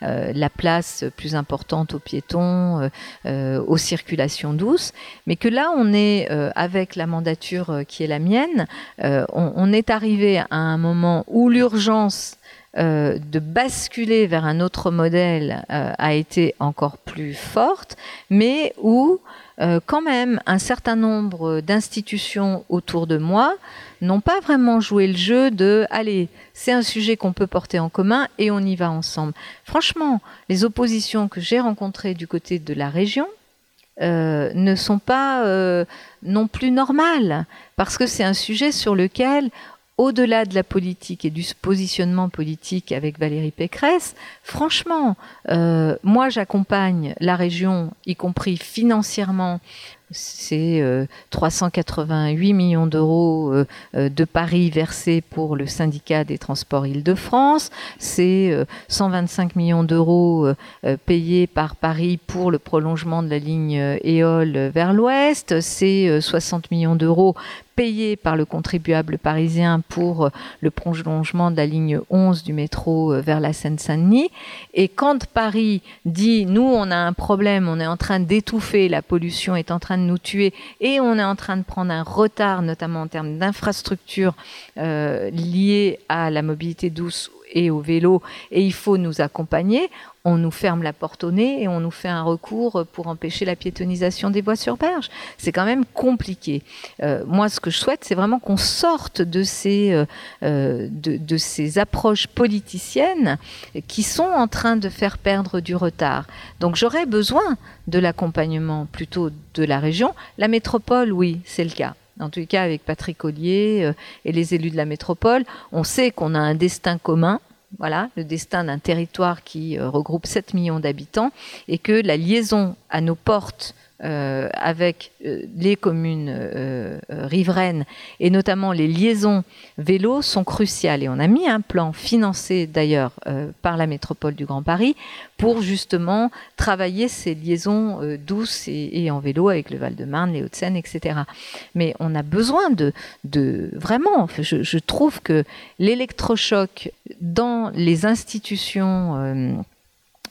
la place plus importante aux piétons, aux circulations douces, mais que là, on est avec la mandature qui est la mienne, on, on est arrivé à un moment où l'urgence euh, de basculer vers un autre modèle euh, a été encore plus forte, mais où euh, quand même un certain nombre d'institutions autour de moi n'ont pas vraiment joué le jeu de allez, c'est un sujet qu'on peut porter en commun et on y va ensemble. Franchement, les oppositions que j'ai rencontrées du côté de la région ne sont pas non plus normales parce que c'est un sujet sur lequel au-delà de la politique et du positionnement politique avec Valérie Pécresse, franchement, euh, moi j'accompagne la région, y compris financièrement. C'est euh, 388 millions d'euros euh, euh, de paris versés pour le syndicat des transports Île-de-France. C'est euh, 125 millions d'euros payés par Paris pour le prolongement de la ligne Éole vers l'ouest. C'est euh, 60 millions d'euros payé par le contribuable parisien pour le prolongement de la ligne 11 du métro vers la Seine-Saint-Denis. Et quand Paris dit, nous, on a un problème, on est en train d'étouffer, la pollution est en train de nous tuer, et on est en train de prendre un retard, notamment en termes d'infrastructures euh, liées à la mobilité douce et au vélo, et il faut nous accompagner, on nous ferme la porte au nez et on nous fait un recours pour empêcher la piétonisation des voies sur berge. C'est quand même compliqué. Euh, moi, ce que je souhaite, c'est vraiment qu'on sorte de ces, euh, euh, de, ces approches politiciennes qui sont en train de faire perdre du retard. Donc j'aurais besoin de l'accompagnement plutôt de la région. La métropole, oui, c'est le cas. En tout cas, avec Patrick Ollier et les élus de la métropole, on sait qu'on a un destin commun voilà, le destin d'un territoire qui euh, regroupe 7 millions d'habitants et que la liaison à nos portes euh, avec euh, les communes euh, riveraines et notamment les liaisons vélos sont cruciales. Et on a mis un plan financé d'ailleurs par la métropole du Grand Paris pour justement travailler ces liaisons douces et, en vélo avec le Val-de-Marne, les Hauts-de-Seine, etc. Mais on a besoin de, de vraiment, je, je trouve que l'électrochoc dans les institutions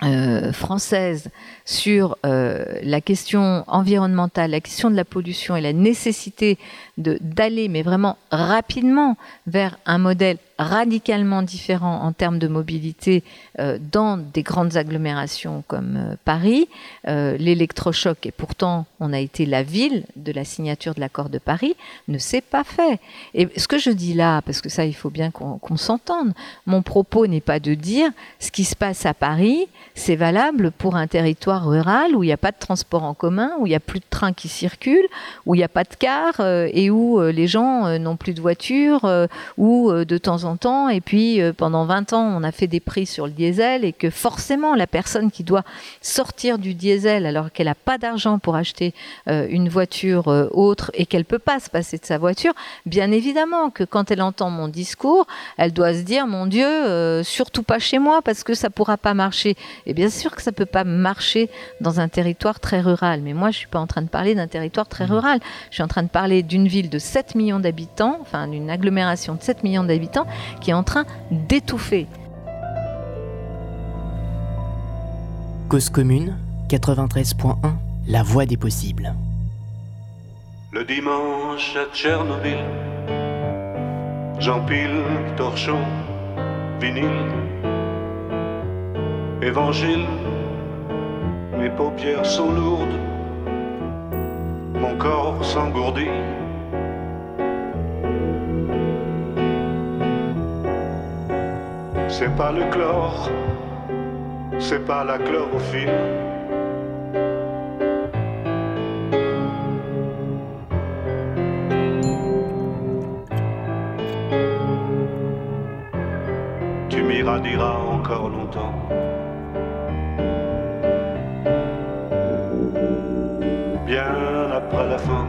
euh, française sur euh, la question environnementale, la question de la pollution et la nécessité d'aller, mais vraiment rapidement, vers un modèle radicalement différent en termes de mobilité euh, dans des grandes agglomérations comme euh, Paris. Euh, L'électrochoc, et pourtant on a été la ville de la signature de l'accord de Paris, ne s'est pas fait. Et ce que je dis là, parce que ça il faut bien qu'on s'entende, mon propos n'est pas de dire ce qui se passe à Paris, c'est valable pour un territoire rural où il n'y a pas de transport en commun, où il n'y a plus de trains qui circulent, où il n'y a pas de cars où les gens n'ont plus de voiture, où de temps en temps, et puis euh, pendant 20 ans, on a fait des prix sur le diesel, et que forcément, la personne qui doit sortir du diesel alors qu'elle n'a pas d'argent pour acheter euh, une voiture euh, autre et qu'elle peut pas se passer de sa voiture, bien évidemment que quand elle entend mon discours, elle doit se dire, mon Dieu, surtout pas chez moi, parce que ça pourra pas marcher. Et bien sûr que ça peut pas marcher dans un territoire très rural, mais moi, je suis pas en train de parler d'un territoire très rural. Je suis en train de parler d'une ville de 7 millions d'habitants, enfin d'une agglomération de 7 millions d'habitants, qui est en train d'étouffer. Cause commune 93.1 La voie des possibles. Le dimanche à Tchernobyl, j'empile torchon, vinyle, évangile. Mes paupières sont lourdes, mon corps s'engourdit. C'est pas le chlore, c'est pas la chlorophylle. Tu m'irradieras encore longtemps. Bien après la fin.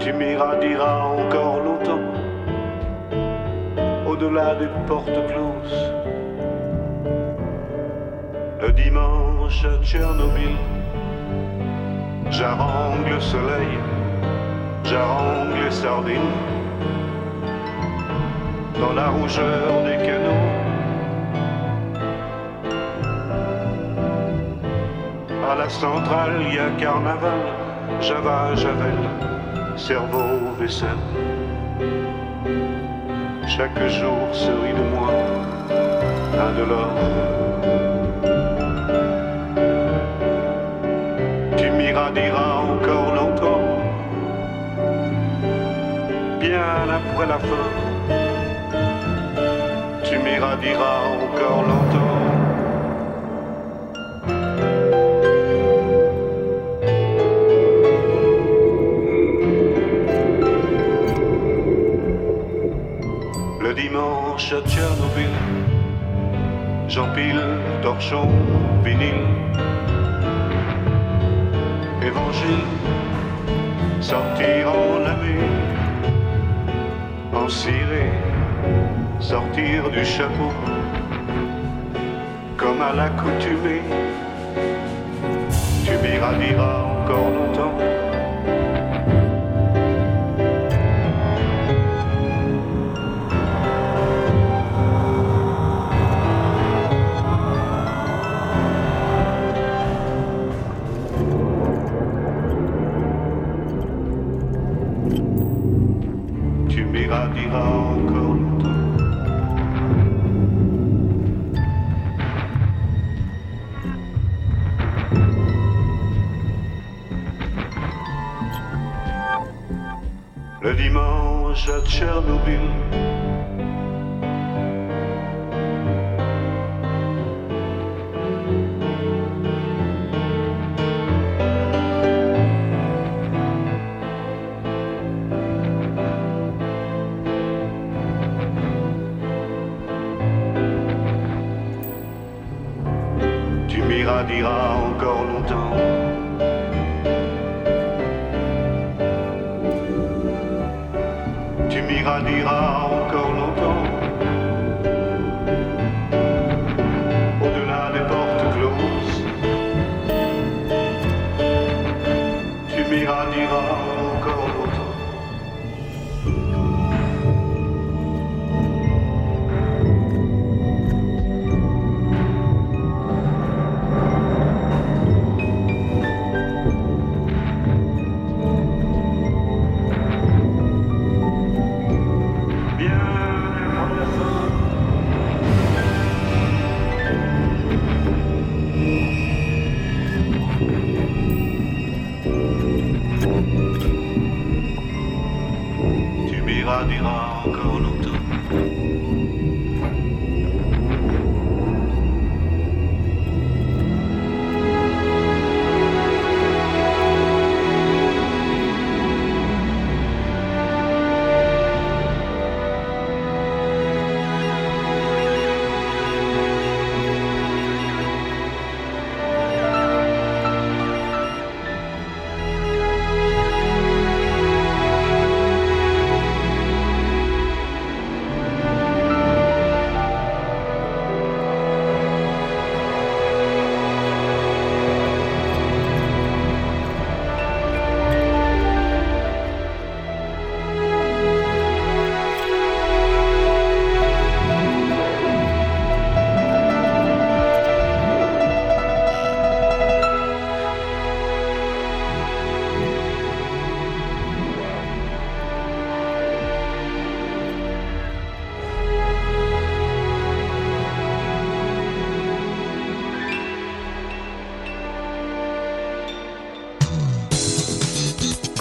Tu m'irradieras encore longtemps au-delà des portes closes. Le dimanche à Tchernobyl, j'arrange le soleil, j'arrange les sardines. Dans la rougeur des canaux, à la centrale, il y a carnaval, Java, Javel, cerveau, vaisselle chaque jour se rit de moi, l'or Tu m'irradieras encore longtemps, bien après la fin. Tu m'irradieras encore longtemps. Dimanche à. J'empile torchon, vinyle, évangile, sortir en ami, en ciré, sortir du chapeau, comme à l'accoutumée, tu m'irradieras encore longtemps.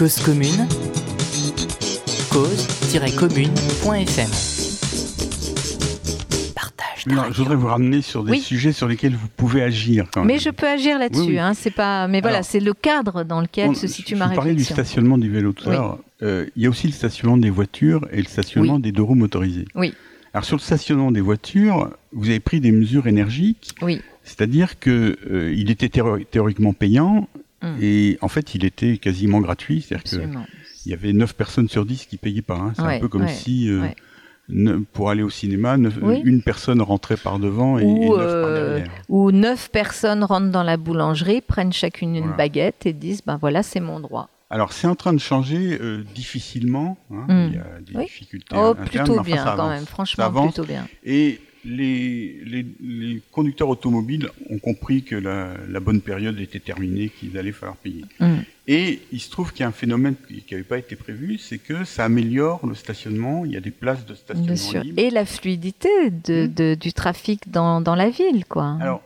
Cause commune, cause-commune.fm. Partage. ta Non, je voudrais vous ramener sur des Oui. sujets sur lesquels vous pouvez agir. Quand Mais même. je peux agir là-dessus. Oui, oui. Hein, c'est pas. Mais voilà, c'est le cadre dans lequel On- se je- situe je ma vous parlais du réflexion. stationnement du vélo tout à l'heure. Euh, il y a aussi le stationnement des voitures et le stationnement Oui. des deux roues motorisées. Oui. Alors sur le stationnement des voitures, vous avez pris des mesures énergiques, Oui. c'est-à-dire que euh, il était théori- théoriquement payant Mm. et en fait il était quasiment gratuit, c'est-à-dire que Absolument. il y avait 9 personnes sur 10 qui payaient pas. hein. C'est Ouais, un peu comme ouais, si euh, ouais. ne- pour aller au cinéma, Oui. une personne rentrait par devant et, Ou, et neuf par euh, derrière. Où neuf personnes rentrent dans la boulangerie, prennent chacune une Voilà. baguette et disent ben voilà, c'est mon droit. Alors c'est en train de changer euh, difficilement. hein. Mm. Il y a des Oui. difficultés Oh, internes, plutôt enfin, bien quand avance. même. Franchement, plutôt bien. Et les, les, les conducteurs automobiles ont compris que la, la bonne période était terminée, qu'il allait falloir payer. Mm. Et il se trouve qu'il y a un phénomène qui n'avait pas été prévu, c'est que ça améliore le stationnement. Il y a des places de stationnement Bien sûr. libres. Et la fluidité de, Mm. de- du trafic dans, dans la ville, quoi. Alors,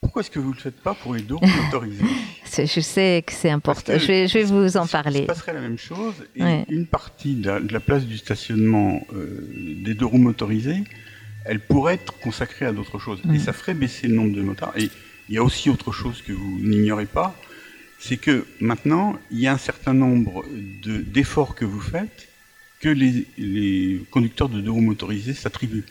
pourquoi est-ce que vous ne le faites pas pour les deux roues motorisées <laughs> je sais que c'est important. Que Je vais, je vais vous en Il parler. se passerait la même chose et Ouais. une partie de la, de la place du stationnement euh, des deux roues motorisées, elle pourrait être consacrée à d'autres choses. Mm. Et ça ferait baisser le nombre de motards. Et il y a aussi autre chose que vous n'ignorez pas, c'est que maintenant, il y a un certain nombre de- d'efforts que vous faites que les, les conducteurs de deux roues motorisées s'attribuent.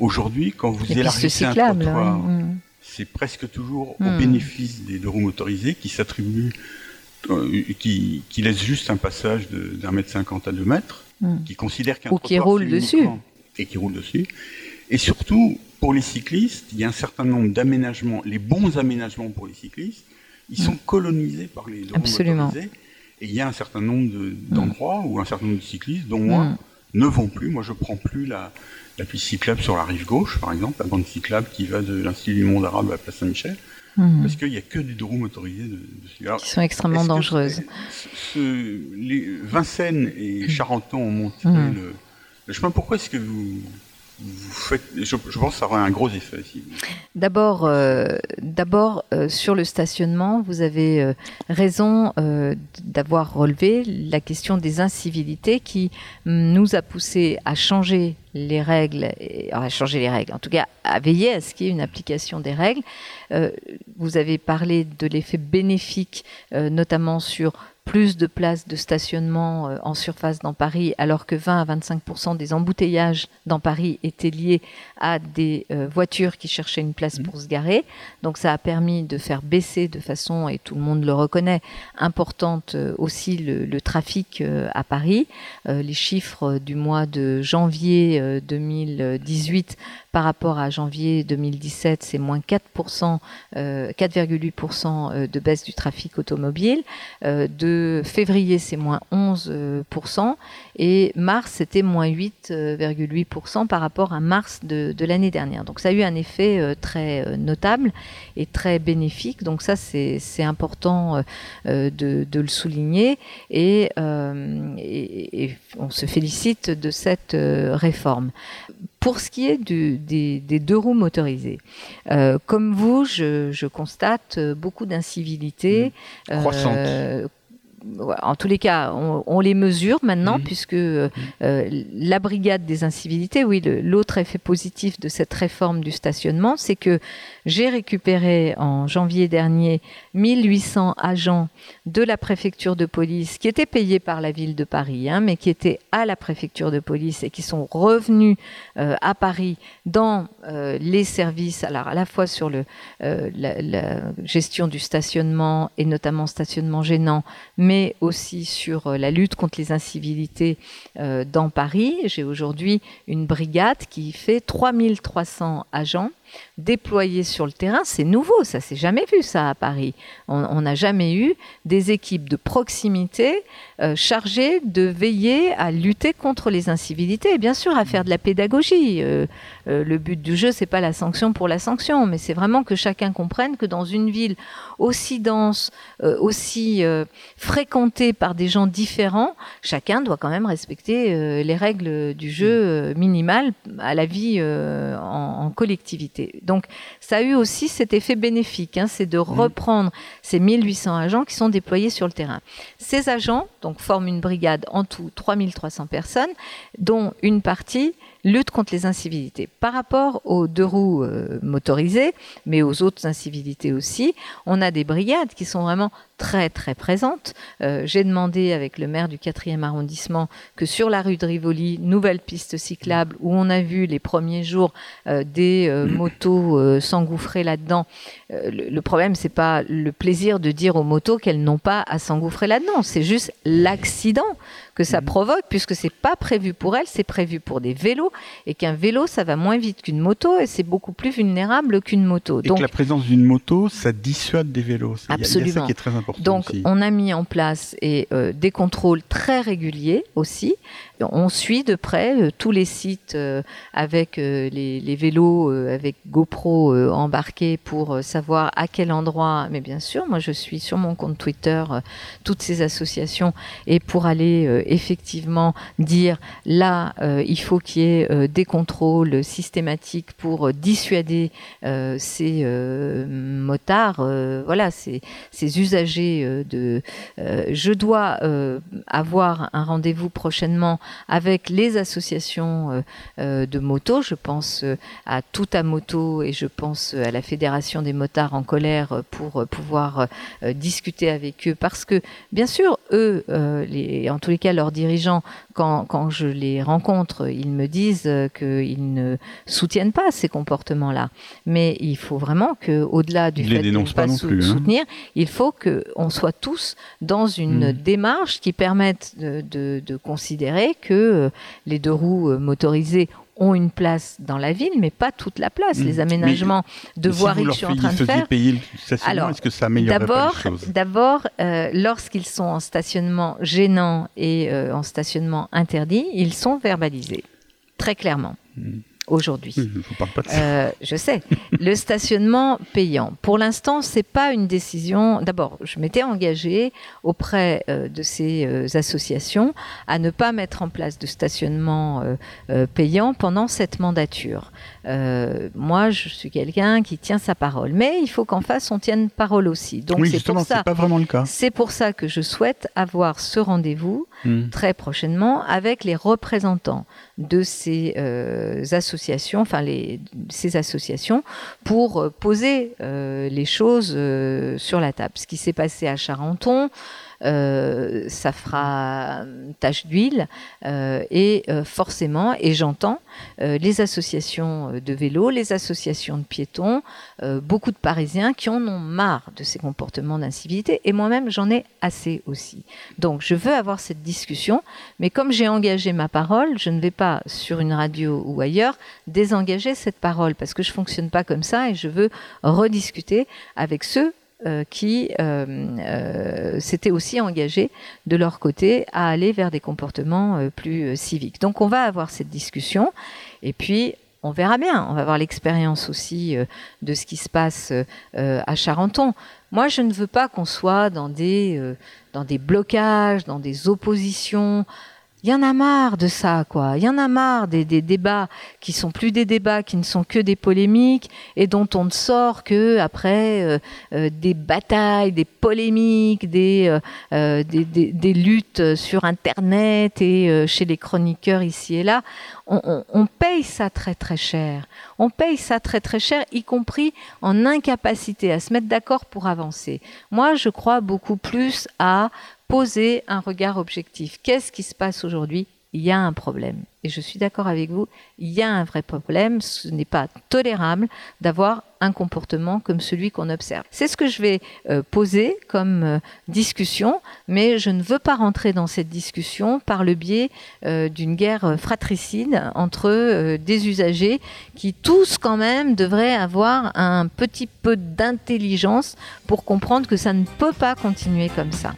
Aujourd'hui, quand vous Les élargissez un trottoir. Mm. c'est presque toujours au bénéfice des deux roues motorisées qui s'attribuent, euh, qui, qui laissent juste un passage d'un mètre cinquante à deux mètres, qui considèrent qu'un Ou qui trottoir, roulent dessus. Et qui roulent dessus. Et surtout, pour les cyclistes, il y a un certain nombre d'aménagements, les bons aménagements pour les cyclistes, ils sont colonisés par les Absolument. Et il y a un certain nombre de- d'endroits où un certain nombre de cyclistes, dont moi, Mm. ne vont plus. Moi, je prends plus la, la piste cyclable sur la rive gauche, par exemple, la bande cyclable qui va de l'Institut du monde arabe à la place Saint-Michel, parce qu'il n'y a que des deux roues motorisées de, dessus. Qui sont extrêmement dangereuses. ce- les Vincennes et Charenton ont monté le, le chemin. Pourquoi est-ce que vous, je, pense que ça aurait un gros effet. Vous- D'abord, euh, d'abord euh, sur le stationnement, vous avez euh, raison d'avoir relevé la question des incivilités qui nous a poussé à changer les règles, à changer les règles, en tout cas à veiller à ce qu'il y ait une application des règles. Vous avez parlé de l'effet bénéfique, notamment sur plus de places de stationnement euh, en surface dans Paris, alors que 20 à 25% des embouteillages dans Paris étaient liés à des euh, voitures qui cherchaient une place pour se garer. Donc ça a permis de faire baisser de façon, et tout le monde le reconnaît, importante euh, aussi le, le trafic à Paris. Les chiffres du mois de janvier euh, 2018 par rapport à janvier 2017, c'est moins 4%, euh, 4,8% euh, de baisse du trafic automobile. Euh, de février, c'est moins 11%. Et mars, c'était moins 8,8% par rapport à mars de, de l'année dernière. Donc ça a eu un effet euh, très euh, notable et très bénéfique. Donc ça, c'est important euh, de, de le souligner. Et, euh, et- et on se félicite de cette réforme. Pour ce qui est du- des, des deux roues motorisées, euh, comme vous, je, je constate beaucoup d'incivilités. Croissantes. euh, ouais, en tous les cas, on, on les mesure maintenant, Mhm. puisque euh, euh, la brigade des incivilités, oui, l'autre effet positif de cette réforme du stationnement, c'est que j'ai récupéré en janvier dernier 1800 agents de la préfecture de police qui étaient payés par la ville de Paris, hein, mais qui étaient à la préfecture de police et qui sont revenus euh, à Paris dans euh, les services, alors à la fois sur le, la, la gestion du stationnement et notamment stationnement gênant, mais aussi sur euh, la lutte contre les incivilités euh, dans Paris. J'ai aujourd'hui une brigade qui fait 3300 agents déployés sur le terrain. C'est nouveau, ça s'est jamais vu ça à Paris. On n'a jamais eu des équipes de proximité euh, chargées de veiller à lutter contre les incivilités et bien sûr à faire de la pédagogie. Euh, euh, le but du jeu, c'est pas la sanction pour la sanction, mais c'est vraiment que chacun comprenne que dans une ville aussi dense, aussi fréquentée par des gens différents, chacun doit quand même respecter les règles du jeu minimales à la vie en collectivité. Donc ça a eu aussi cet effet bénéfique, hein, c'est de reprendre ces 1800 agents qui sont déployés sur le terrain. Ces agents donc forment une brigade en tout 3300 personnes, dont une partie lutte contre les incivilités. Par rapport aux deux roues euh, motorisées, mais aux autres incivilités aussi, on a des brigades qui sont vraiment très très présentes. Euh, J'ai demandé avec le maire du 4e arrondissement que sur la rue de Rivoli, nouvelle piste cyclable où on a vu les premiers jours euh, des <coughs> motos s'engouffrer là-dedans. Le, le problème, c'est pas le plaisir de dire aux motos qu'elles n'ont pas à s'engouffrer là-dedans, c'est juste l'accident que ça provoque, puisque c'est pas prévu pour elles, c'est prévu pour des vélos, et qu'un vélo, ça va moins vite qu'une moto, et c'est beaucoup plus vulnérable qu'une moto. Et Donc, que la présence d'une moto, ça dissuade des vélos. Il y a- Il y a ça Absolument. qui est très important. Donc, aussi. on a mis en place et, euh, des contrôles très réguliers aussi. On suit de près euh, tous les sites euh, avec euh, les, vélos, avec GoPro embarqués pour savoir à quel endroit. Mais bien sûr, moi, je suis sur mon compte Twitter toutes ces associations et pour aller effectivement dire là, il faut qu'il y ait des contrôles systématiques pour dissuader ces motards, voilà, ces, usagers de. je dois avoir un rendez-vous prochainement avec les associations euh, euh, de moto. Je pense euh, à Tout à Moto et je pense à la Fédération des motards en colère pour pouvoir discuter avec eux. Parce que, bien sûr, eux, les, en tous les cas, leurs dirigeants, quand, quand je les rencontre, ils me disent qu'ils ne soutiennent pas ces comportements-là. Mais il faut vraiment que, au-delà du Ils fait de ne pas sou- plus, hein. soutenir, il faut que on soit tous dans une Mhm. démarche qui permette de, de- de considérer que euh, les deux roues euh, motorisées ont une place dans la ville, mais pas toute la place. Mmh. Les aménagements de si voirie vous que je suis en train de faire. payer Alors, est-ce que ça D'abord, d'abord, euh, lorsqu'ils sont en stationnement gênant et euh, en stationnement interdit, ils sont verbalisés très clairement aujourd'hui. Euh, je sais. <laughs> Le stationnement payant. Pour l'instant, c'est pas une décision. D'abord, je m'étais engagée auprès euh, de ces euh, associations à ne pas mettre en place de stationnement payant pendant cette mandature. Euh, moi, je suis quelqu'un qui tient sa parole, mais il faut qu'en face on tienne parole aussi. Donc oui, c'est pour ça. pas vraiment le cas. C'est pour ça que je souhaite avoir ce rendez-vous Hmm. très prochainement avec les représentants de ces euh, associations, enfin les, ces associations, pour euh, poser euh, les choses sur la table. Ce qui s'est passé à Charenton, ça fera euh, tache d'huile euh, et euh, forcément, et j'entends euh, les associations de vélo, les associations de piétons, euh, beaucoup de Parisiens qui en ont marre de ces comportements d'incivilité et moi-même j'en ai assez aussi. Donc je veux avoir cette discussion, mais comme j'ai engagé ma parole, je ne vais pas sur une radio ou ailleurs désengager cette parole parce que je fonctionne pas comme ça et je veux rediscuter avec ceux euh, qui euh, euh, s'étaient aussi engagés de leur côté à aller vers des comportements euh, plus civiques. Donc on va avoir cette discussion et puis on verra bien. On va avoir l'expérience aussi de ce qui se passe à Charenton. Moi, je ne veux pas qu'on soit dans des, dans des blocages, dans des oppositions. Il y en a marre de ça, quoi. Il y en a marre des, débats qui sont plus des débats, qui ne sont que des polémiques et dont on ne sort que après euh, euh, des batailles, des polémiques, des, euh, luttes sur Internet et chez les chroniqueurs ici et là. On paye ça très très cher. On paye ça très très cher, y compris en incapacité à se mettre d'accord pour avancer. Moi, je crois beaucoup plus à poser un regard objectif. Qu'est-ce qui se passe aujourd'hui? Il y a un problème. Et je suis d'accord avec vous, il y a un vrai problème. Ce n'est pas tolérable d'avoir un comportement comme celui qu'on observe. C'est ce que je vais euh, poser comme euh, discussion, mais je ne veux pas rentrer dans cette discussion par le biais euh, d'une guerre fratricide entre des usagers qui tous quand même devraient avoir un petit peu d'intelligence pour comprendre que ça ne peut pas continuer comme ça.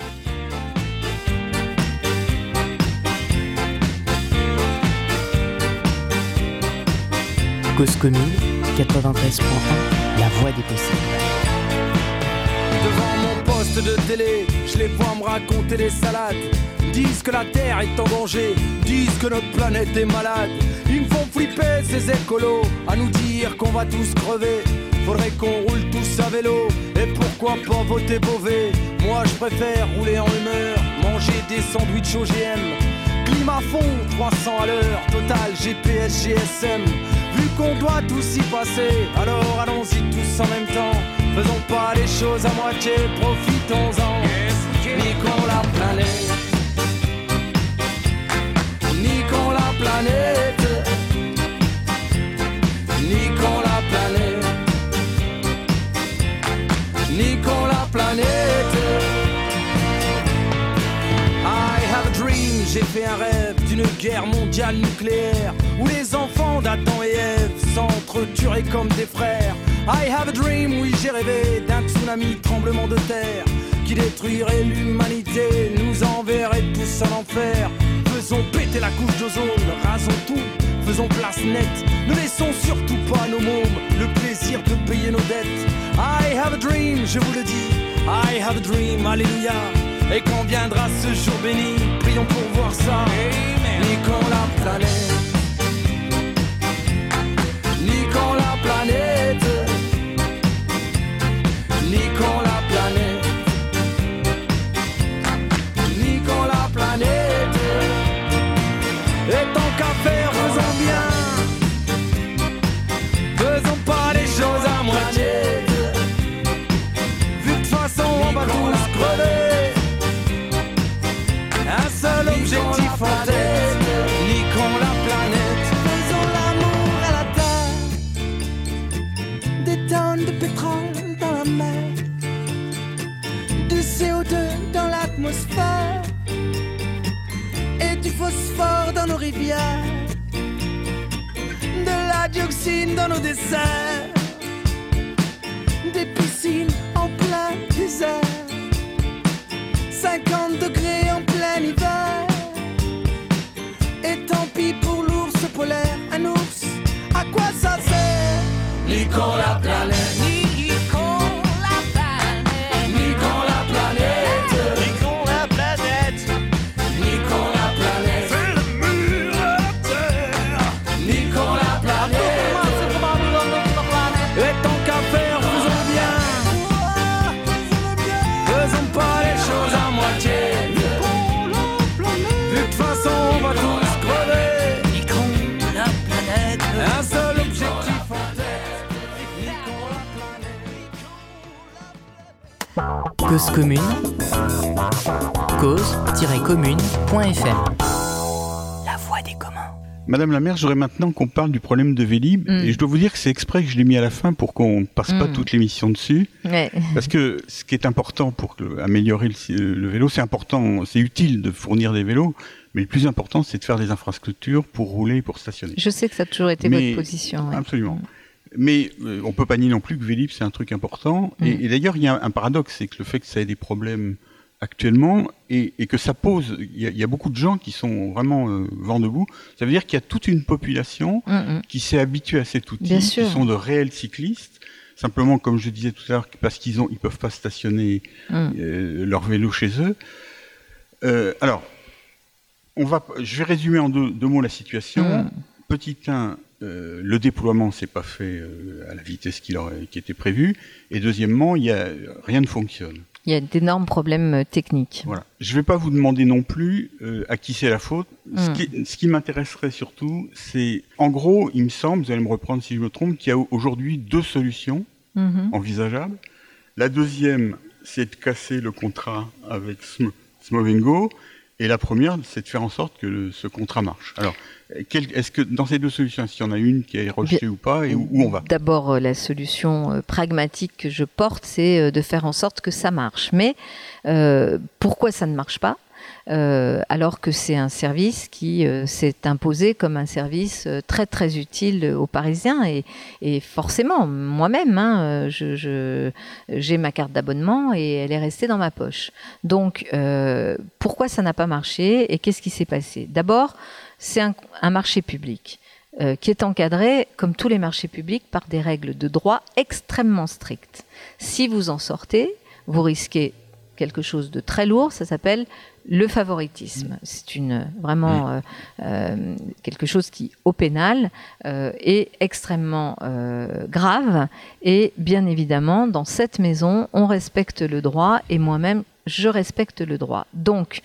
Cause commune, 93.1, la voix des possibles. Devant mon poste de télé, je les vois me raconter des salades. Disent que la Terre est en danger, disent que notre planète est malade. Ils me font flipper ces écolos, à nous dire qu'on va tous crever. Faudrait qu'on roule tous à vélo, et pourquoi pas voter Beauvais? Moi je préfère rouler en humeur, manger des sandwichs OGM. Climat fond, 300 à l'heure, total GPS, GSM. Vu qu'on doit tous y passer, alors allons-y tous en même temps. Faisons pas les choses à moitié, profitons-en. Niquons la planète. Niquons la planète. Niquons la planète. Niquons la planète. I have a dream, j'ai fait un rêve guerre mondiale nucléaire où les enfants d'Adam et Ève s'entretueraient comme des frères. I have a dream, oui j'ai rêvé d'un tsunami tremblement de terre qui détruirait l'humanité, nous enverrait tous en enfer. Faisons péter la couche d'ozone, rasons tout, faisons place nette. Ne laissons surtout pas à nos mômes le plaisir de payer nos dettes. I have a dream, je vous le dis, I have a dream, alléluia. Et quand viendra ce jour béni, prions pour voir ça. La voix des communs. Madame la maire, j'aurais maintenant qu'on parle du problème de Vélib, Mm. et je dois vous dire que c'est exprès que je l'ai mis à la fin pour qu'on passe pas Mm. toute l'émission dessus, Ouais. parce que ce qui est important pour améliorer le, le vélo, c'est important, c'est utile de fournir des vélos, mais le plus important, c'est de faire des infrastructures pour rouler et pour stationner. Je sais que ça a toujours été Mais- votre position. ouais. Absolument. Mais euh, on peut pas nier non plus que Vélib, c'est un truc important. Et, Mm. et d'ailleurs, il y a un paradoxe, c'est que le fait que ça ait des problèmes actuellement et, et que ça pose, il y, a- il y a beaucoup de gens qui sont vraiment euh, vent debout. Ça veut dire qu'il y a toute une population Mm, mm. qui s'est habituée à cet outil, Bien qui sûr. sont de réels cyclistes. Simplement, comme je disais tout à l'heure, parce qu'ils ont, ils peuvent pas stationner Mm. euh, leur vélo chez eux. Euh, alors, on va, je vais résumer en deux, deux mots la situation. Petit 1, euh, le déploiement s'est pas fait euh, à la vitesse qu'il qui était prévu. Et deuxièmement, il y a, rien ne fonctionne. Il y a d'énormes problèmes euh, techniques. Voilà. Je ne vais pas vous demander non plus euh, à qui c'est la faute. Ce Mm. qui, ce qui m'intéresserait surtout, c'est, en gros, il me semble, vous allez me reprendre si je me trompe, qu'il y a aujourd'hui deux solutions Mhm. envisageables. La deuxième, c'est de casser le contrat avec Sm- Smovengo. Et la première, c'est de faire en sorte que le- ce contrat marche. Alors, est-ce que dans ces deux solutions, est-ce qu'il y en a une qui est rejetée ou pas, et où, où on va? D'abord, euh, la solution euh, pragmatique que je porte, c'est euh, de faire en sorte que ça marche. Mais euh, pourquoi ça ne marche pas? Euh, alors que c'est un service qui euh, s'est imposé comme un service euh, très très utile aux Parisiens et, et forcément moi-même hein, je- je- j'ai ma carte d'abonnement et elle est restée dans ma poche. Donc pourquoi ça n'a pas marché et qu'est-ce qui s'est passé? D'abord c'est un, un marché public euh, qui est encadré, comme tous les marchés publics, par des règles de droit extrêmement strictes. Si vous en sortez, vous risquez quelque chose de très lourd, ça s'appelle le favoritisme. C'est une vraiment euh, euh, quelque chose qui, au pénal, euh, est extrêmement grave. Et bien évidemment, dans cette maison, on respecte le droit et moi-même, je respecte le droit. Donc,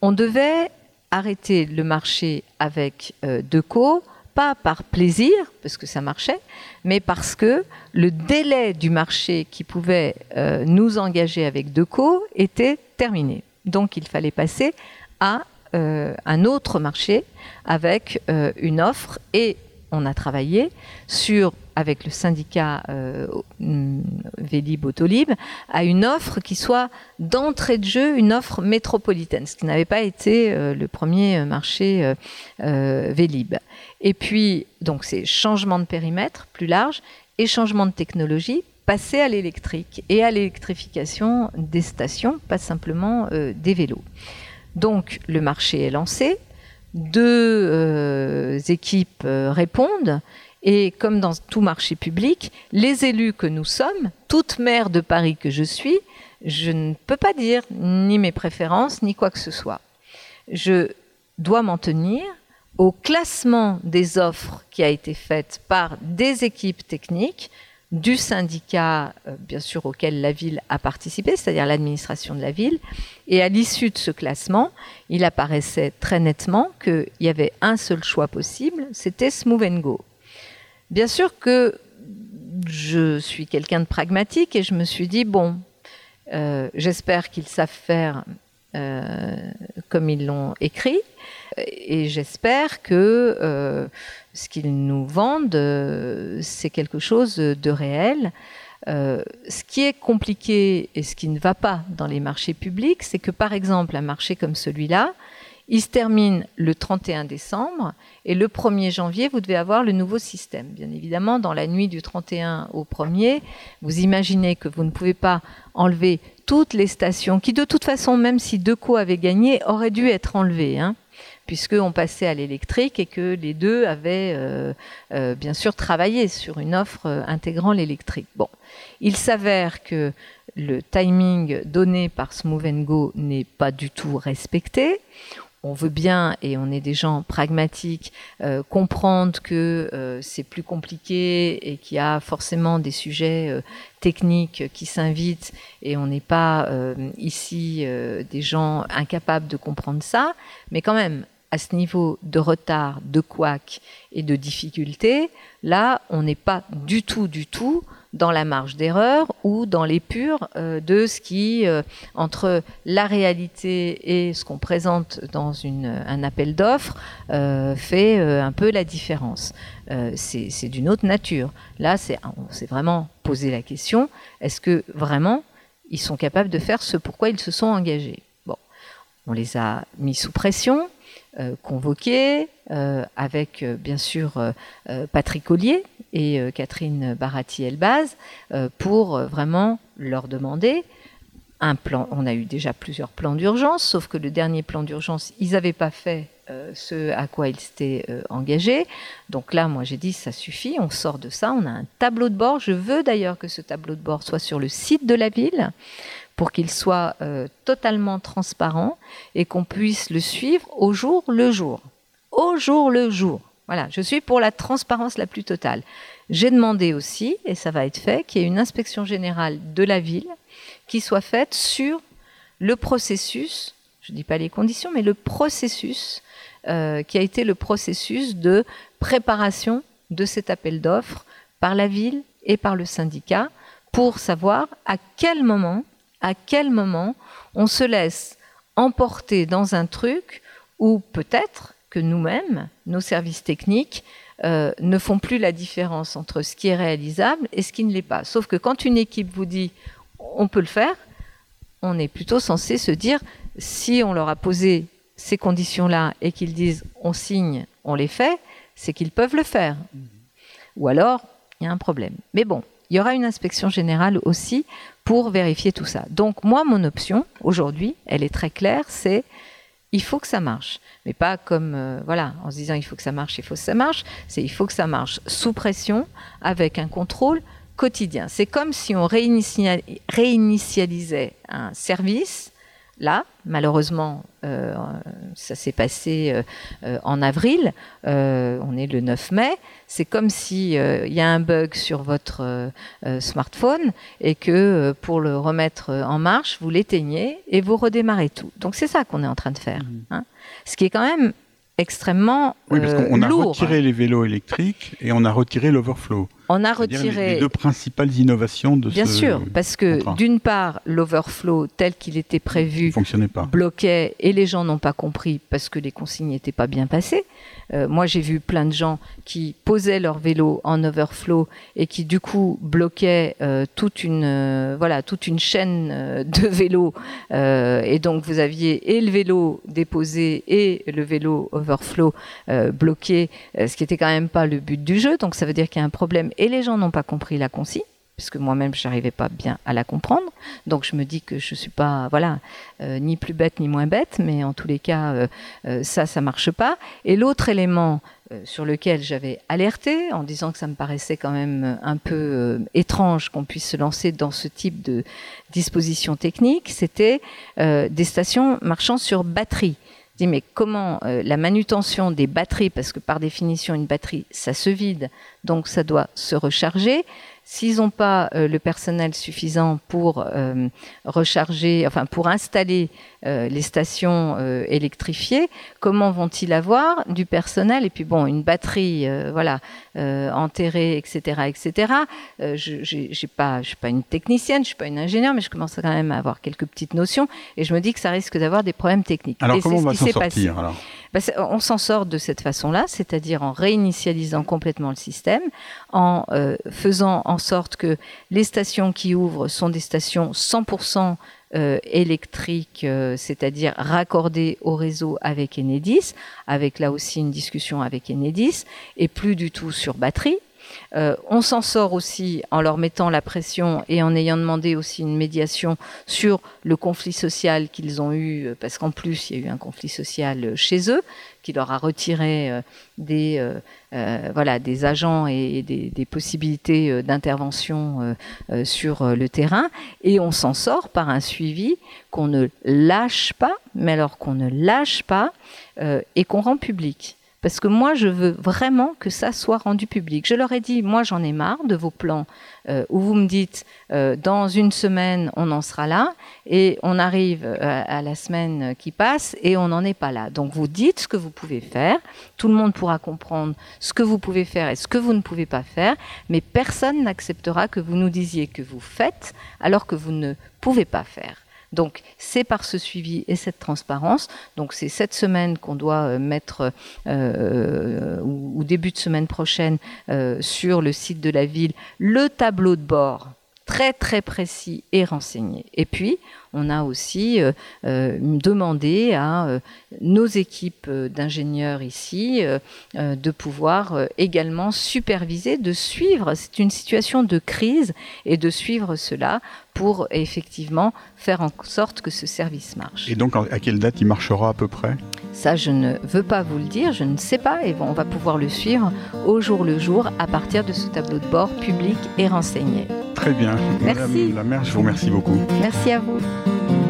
on devait arrêter le marché avec euh, Deco, pas par plaisir, parce que ça marchait, mais parce que le délai du marché qui pouvait euh, nous engager avec Deco était terminé. Donc il fallait passer à euh, un autre marché avec une offre et on a travaillé avec le syndicat euh, hum, Vélib Autolib à une offre qui soit d'entrée de jeu une offre métropolitaine, ce qui n'avait pas été euh, le premier marché euh, Vélib. Et puis donc c'est changement de périmètre plus large et changement de technologie passer à l'électrique et à l'électrification des stations, pas simplement des vélos. Donc le marché est lancé, deux euh, équipes euh, répondent et comme dans tout marché public, les élus que nous sommes, toute maire de Paris que je suis, je ne peux pas dire ni mes préférences ni quoi que ce soit. Je dois m'en tenir au classement des offres qui a été faite par des équipes techniques du syndicat, euh, bien sûr, auquel la ville a participé, c'est-à-dire l'administration de la ville. Et à l'issue de ce classement, il apparaissait très nettement qu'il y avait un seul choix possible, c'était Smooth Go. Bien sûr que je suis quelqu'un de pragmatique et je me suis dit, bon, euh, j'espère qu'ils savent faire euh, comme ils l'ont écrit et j'espère que euh, ce qu'ils nous vendent, euh, c'est quelque chose de réel. Ce qui est compliqué et ce qui ne va pas dans les marchés publics, c'est que par exemple un marché comme celui-là, Il se termine le 31 décembre et le 1er janvier, vous devez avoir le nouveau système. Bien évidemment, dans la nuit du 31 au 1er, vous imaginez que vous ne pouvez pas enlever toutes les stations qui, de toute façon, même si Deco avait gagné, auraient dû être enlevées. Hein puisqu'on passait à l'électrique et que les deux avaient euh, euh, bien sûr travaillé sur une offre euh, intégrant l'électrique. Bon, il s'avère que le timing donné par Smooth Go n'est pas du tout respecté on veut bien, et on est des gens pragmatiques, euh, comprendre que euh, c'est plus compliqué et qu'il y a forcément des sujets euh, techniques qui s'invitent et on n'est pas ici des gens incapables de comprendre ça, mais quand même, à ce niveau de retard, de couac et de difficulté, là, on n'est pas du tout, du tout dans la marge d'erreur ou dans l'épure euh, de ce qui, euh, entre la réalité et ce qu'on présente dans une, un appel d'offres, euh, fait un peu la différence. c'est d'une autre nature. Là, on s'est vraiment posé la question, est-ce que vraiment ils sont capables de faire ce pourquoi ils se sont engagés? Bon, on les a mis sous pression, convoqués, avec bien sûr Patrick Ollier, et euh, Catherine Barati-Elbaz euh, pour euh, vraiment leur demander un plan. On a eu déjà plusieurs plans d'urgence, sauf que le dernier plan d'urgence, ils n'avaient pas fait ce à quoi ils s'étaient engagés. Donc là, moi, j'ai dit, ça suffit, on sort de ça, on a un tableau de bord. Je veux d'ailleurs que ce tableau de bord soit sur le site de la ville pour qu'il soit totalement transparent et qu'on puisse le suivre au jour le jour. Au jour le jour. Voilà, je suis pour la transparence la plus totale. J'ai demandé aussi, et ça va être fait, qu'il y ait une inspection générale de la ville qui soit faite sur le processus, je ne dis pas les conditions, mais le processus euh, qui a été le processus de préparation de cet appel d'offres par la ville et par le syndicat pour savoir à quel moment, à quel moment on se laisse emporter dans un truc où peut-être nous-mêmes, nos services techniques, euh, ne font plus la différence entre ce qui est réalisable et ce qui ne l'est pas. Sauf que quand une équipe vous dit on peut le faire, on est plutôt censé se dire si on leur a posé ces conditions-là et qu'ils disent on signe, on les fait, c'est qu'ils peuvent le faire. Ou alors, il y a un problème. Mais bon, il y aura une inspection générale aussi pour vérifier tout ça. Donc moi, mon option aujourd'hui, elle est très claire, c'est il faut que ça marche. Mais pas comme, euh, voilà, en se disant il faut que ça marche, il faut que ça marche. C'est il faut que ça marche sous pression, avec un contrôle quotidien. C'est comme si on réinitialisait un service là. Malheureusement, euh, ça s'est passé euh, euh, en avril. on est le 9 mai. C'est comme si il y a un bug sur votre smartphone et que pour le remettre en marche, vous l'éteignez et vous redémarrez tout. Donc c'est ça qu'on est en train de faire. Mmh. Hein. Ce qui est quand même extrêmement oui, parce qu'on a retiré les vélos électriques et on a retiré l'overflow. On a retiré les, deux principales innovations de Bien sûr, parce que d'une part, l'overflow tel qu'il était prévu fonctionnait pas. bloquait et les gens n'ont pas compris parce que les consignes n'étaient pas bien passées. Euh, moi, j'ai vu plein de gens qui posaient leur vélo en overflow et qui du coup bloquaient euh, toute une euh, voilà toute une chaîne de vélos et donc vous aviez et le vélo déposé et le vélo overflow bloqué, ce qui était quand même pas le but du jeu. Donc ça veut dire qu'il y a un problème et les gens n'ont pas compris la consigne puisque moi-même je n'arrivais pas bien à la comprendre. Donc je me dis que je suis pas, voilà, euh, ni plus bête ni moins bête, mais en tous les cas, euh, euh, ça, ça marche pas. Et l'autre élément sur lequel j'avais alerté, en disant que ça me paraissait quand même un peu étrange qu'on puisse se lancer dans ce type de disposition technique, c'était des stations marchant sur batterie. Je dis mais comment la manutention des batteries, parce que par définition une batterie ça se vide, donc ça doit se recharger. S'ils n'ont pas euh, le personnel suffisant pour euh, recharger, enfin pour installer euh, les stations électrifiées, comment vont-ils avoir du personnel? Et puis bon, une batterie, voilà, enterrée, etc., etc. je j'ai pas, je suis pas une technicienne, je suis pas une ingénieure, mais je commence quand même à avoir quelques petites notions, et je me dis que ça risque d'avoir des problèmes techniques. Alors comment on va s'en sortir alors? Bah, on s'en sort de cette façon-là, c'est-à-dire en réinitialisant complètement le système, en faisant en en sorte que les stations qui ouvrent sont des stations 100% euh, électriques, euh, c'est-à-dire raccordées au réseau avec Enedis, avec là aussi une discussion avec Enedis, et plus du tout sur batterie. Euh, on s'en sort aussi en leur mettant la pression et en ayant demandé aussi une médiation sur le conflit social qu'ils ont eu, euh, parce qu'en plus il y a eu un conflit social chez eux qui leur a retiré des voilà des agents et des, des possibilités d'intervention sur le terrain. Et on s'en sort par un suivi qu'on ne lâche pas mais alors qu'on ne lâche pas et qu'on rend public parce que moi, je veux vraiment que ça soit rendu public. Je leur ai dit, moi, j'en ai marre de vos plans euh, où vous me dites, euh, dans une semaine, on en sera là, et on arrive euh, à la semaine qui passe et on n'en est pas là. Donc, vous dites ce que vous pouvez faire. Tout le monde pourra comprendre ce que vous pouvez faire et ce que vous ne pouvez pas faire, mais personne n'acceptera que vous nous disiez que vous faites alors que vous ne pouvez pas faire. Donc c'est par ce suivi et cette transparence. Donc c'est cette semaine qu'on doit euh, mettre, euh, ou, début de semaine prochaine, euh, sur le site de la ville, le tableau de bord très très précis et renseigné. Et puis, on a aussi euh, euh, demandé à euh, nos équipes d'ingénieurs ici de pouvoir également superviser, de suivre. C'est une situation de crise et de suivre cela pour effectivement faire en sorte que ce service marche. Et donc, à quelle date il marchera à peu près? Ça, je ne veux pas vous le dire, je ne sais pas, et on va pouvoir le suivre au jour le jour à partir de ce tableau de bord public et renseigné. Très bien. Merci. Madame la maire, je vous remercie beaucoup. Merci à vous. Thank you.